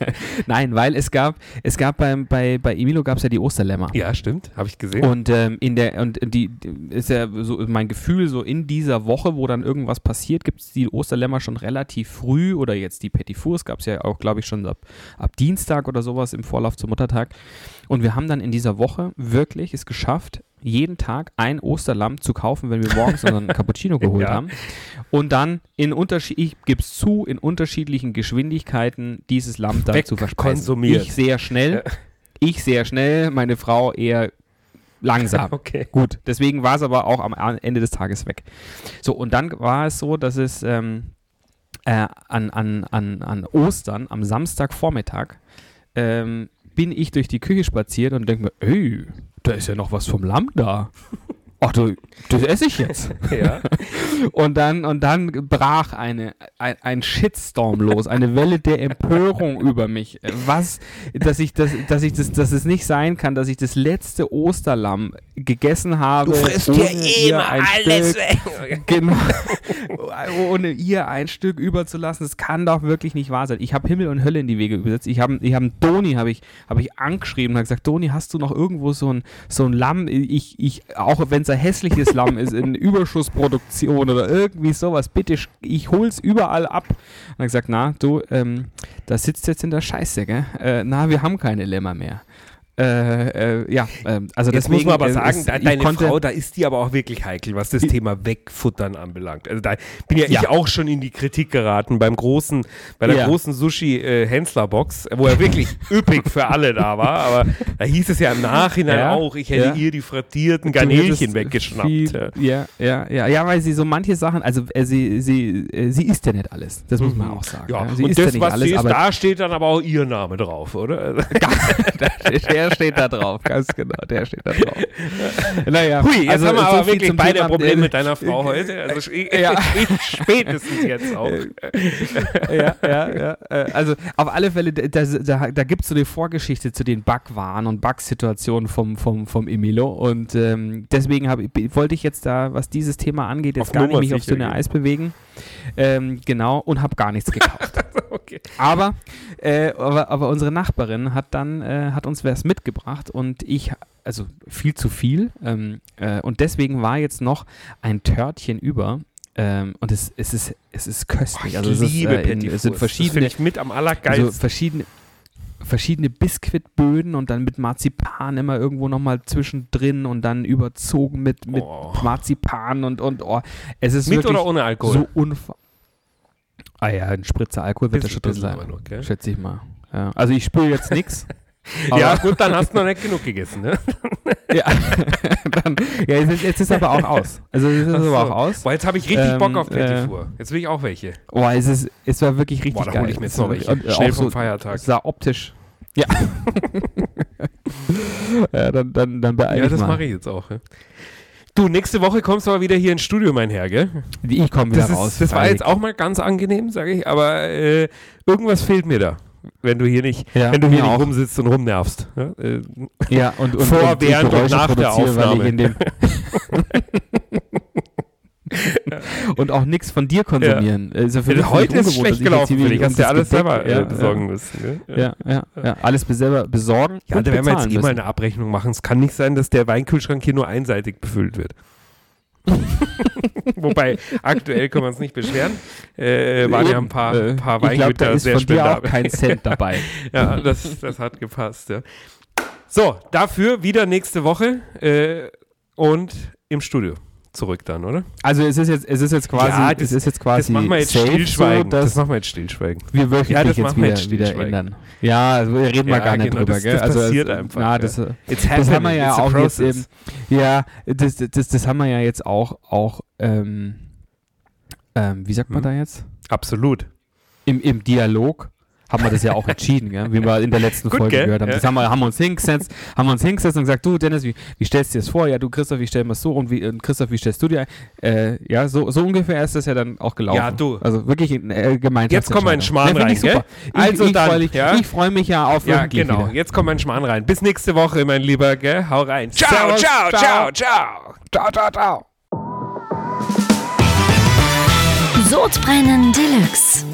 [LAUGHS] Nein, weil es gab, es gab beim, bei, bei Emilo gab es ja die Osterlämmer. Ja, stimmt. Habe ich gesehen. Und ähm, in der und die die- ist ja so mein Gefühl so in dieser Woche, wo dann irgendwas passiert, gibt es die Osterlämmer schon relativ früh oder jetzt die Petit Fours gab es ja auch, glaube ich, schon ab, ab Dienstag oder sowas im Vorlauf zum Muttertag. Und wir haben dann in dieser Woche wirklich es geschafft, jeden Tag ein Osterlamm zu kaufen, wenn wir morgens [LAUGHS] unseren Cappuccino geholt Ja. haben. Und dann in Unterschied, ich gebe es zu, in unterschiedlichen Geschwindigkeiten dieses Lamm dann zu verspeisen. Ich sehr schnell, ich sehr schnell, meine Frau eher langsam. [LAUGHS] Okay. Gut, deswegen war es aber auch am Ende des Tages weg. So, und dann war es so, dass es ähm, äh, an, an, an, an Ostern, am Samstagvormittag, ähm, bin ich durch die Küche spaziert und denke mir, ey, da ist ja noch was vom Lamm da. [LAUGHS] Ach, du, das esse ich jetzt. [LAUGHS] Ja. Und dann, und dann brach eine, ein, ein Shitstorm los, eine Welle der Empörung über mich. Was, dass ich das, dass ich das, dass es nicht sein kann, dass ich das letzte Osterlamm gegessen habe. Du frisst ohne ja eh ihr immer ein alles Stück, weg. [LAUGHS] Genau. [LAUGHS] Ohne ihr ein Stück überzulassen. Das kann doch wirklich nicht wahr sein. Ich habe Himmel und Hölle in die Wege übersetzt. Ich habe ich hab einen Doni habe ich, hab ich angeschrieben und habe gesagt, Doni, hast du noch irgendwo so ein, so ein Lamm? Ich, ich, auch wenn es ein hässliches Lamm ist, in Überschussproduktion oder irgendwie sowas, bitte, ich hol's überall ab. Und hat gesagt, na, du, ähm, das sitzt jetzt in der Scheiße, gell? Äh, na, wir haben keine Lämmer mehr. Äh, äh, ja, ähm, also Jetzt deswegen, muss man aber äh, sagen, da- ich deine konnte- Frau, da ist die aber auch wirklich heikel, was das Thema Wegfuttern anbelangt. Also da bin ja, ich Ja. auch schon in die Kritik geraten beim großen, bei der Ja. großen Sushi-Händler-Box, wo er wirklich [LAUGHS] üppig für alle da war, aber da hieß es ja im Nachhinein Ja. auch, ich hätte ihr die frattierten hättest Garnelchen weggeschnappt. viel- Ja, ja, ja, ja, weil sie so manche Sachen, also äh, sie, sie, äh, sie isst ja nicht alles, das muss man auch sagen. Ja, und isst das, was alles, sie ist, aber da steht dann aber auch ihr Name drauf, oder? [LAUGHS] [LAUGHS] der steht da drauf, ganz genau, der steht da drauf. [LAUGHS] Naja, Hui, jetzt also haben wir so aber viel wirklich beide Thema, Probleme mit deiner Frau heute. Also [LAUGHS] ich, Ja. ich spätestens jetzt auch. [LAUGHS] ja, ja, ja. äh, Also auf alle Fälle, da, da, da gibt es so eine Vorgeschichte zu den Backwaren und Backsituationen vom, vom, vom Emilo und ähm, deswegen hab, wollte ich jetzt da, was dieses Thema angeht, jetzt Auf gar nicht mich auf dünne gehen. Eis bewegen. Ähm, genau, und habe gar nichts gekauft. [LAUGHS] Okay. Aber, äh, aber, aber unsere Nachbarin hat dann, äh, hat uns was mitgebracht und ich, also viel zu viel. Ähm, äh, und deswegen war jetzt noch ein Törtchen über. Ähm, und es, es, ist, es ist köstlich. Ich also es, ist, äh, in, es sind. Das verschiedene, finde ich mit am also allergeilsten. verschiedene, verschiedene Biskuitböden und dann mit Marzipan immer irgendwo nochmal zwischendrin und dann überzogen mit, mit Oh. Marzipan und, und oh, es ist mit oder ohne Alkohol? so unfassbar. Ah ja, ein Spritzer Alkohol wird da schon drin sein. gell? Schätze ich mal. Ja. [LAUGHS] Also ich spüre jetzt nichts. [LAUGHS] Ja, gut, dann hast du noch nicht genug gegessen, ne? [LAUGHS] ja. Dann, ja jetzt, ist, jetzt ist aber auch aus. Also jetzt ist Ach aber so. auch aus. Boah, jetzt habe ich richtig Ähm, Bock auf äh, Petit Four. Jetzt will ich auch welche. Boah, es, ist, es war wirklich richtig Boah, da geil. hole ich mir jetzt noch welche. und, äh, Schnell vom so, Feiertag. sah optisch. Ja. ja, dann, dann, dann beeil Ja, das mache ich jetzt auch. Ja. Du, nächste Woche kommst du aber wieder hier ins Studio, mein Herr, gell? Ich komme wieder Das, ist, raus. das war jetzt auch mal ganz angenehm, sage ich, aber äh, irgendwas fehlt mir da. Wenn du hier nicht, Ja, wenn du hier nicht rumsitzt und rumnervst. Ja, äh, Ja, und, und, Vor, und ich während und nach der Aufnahme. [LAUGHS] ich [LAUGHS] und auch nichts von dir konsumieren. Ist ja für mich heute ist schlecht ich gelaufen hier dich. Hast du das alles selber ja, äh, besorgen müssen. Ja, ja, ja. Alles be- selber besorgen. Ja, da werden wir jetzt eh mal eine Abrechnung machen. Es kann nicht sein, dass der Weinkühlschrank hier nur einseitig befüllt wird. [LAUGHS] Wobei, aktuell können wir uns nicht beschweren. Äh, waren ja ein paar, Äh, paar ich glaub, da Weingüter ist sehr spendabel. kein Cent dabei. [LAUGHS] Ja, das, das hat gepasst. Ja. So, dafür wieder nächste Woche äh, und im Studio. Zurück dann, oder? Also es ist jetzt, es ist jetzt quasi, Ja, das- es ist jetzt quasi das machen wir jetzt stillschweigen. so, das machen wir jetzt stillschweigen. wir wöchentlich Ja, das jetzt wir wieder, jetzt wieder ändern. Ja, also wir reden mal Ja, gar nicht genau, drüber, das- gell? das also passiert es, einfach, Ja, ja. das, das haben wir ja it's auch jetzt eben. Ja, das, das, das haben wir ja jetzt auch, auch ähm, ähm, wie sagt man Hm? da jetzt? Absolut. Im, Im Dialog haben wir das ja auch entschieden, gell? wie wir in der letzten Gut, Folge gell? gehört haben. Ja. Das haben wir, haben wir uns hingesetzt, haben wir uns hingesetzt und gesagt, du Dennis, wie, wie stellst du dir das vor? Ja, du Christoph, wie stellen wir es so und, wie, und Christoph, wie stellst du dir ein? Äh, ja, so, so ungefähr ist das ja dann auch gelaufen. Ja, du. Also wirklich ein äh, Gemeinschaftsentscheidung. Jetzt kommen wir in Schmarrn find rein, ich super. gell? Ich, Also ich dann, freu mich, ja? Ich freue mich ja auf Ja, genau. wieder. Jetzt kommt mein Schmarrn rein. Bis nächste Woche, mein Lieber, gell? Hau rein. Ciao, Servus, ciao, ciao. ciao, ciao. Ciao, ciao, ciao. Sodbrennen Deluxe.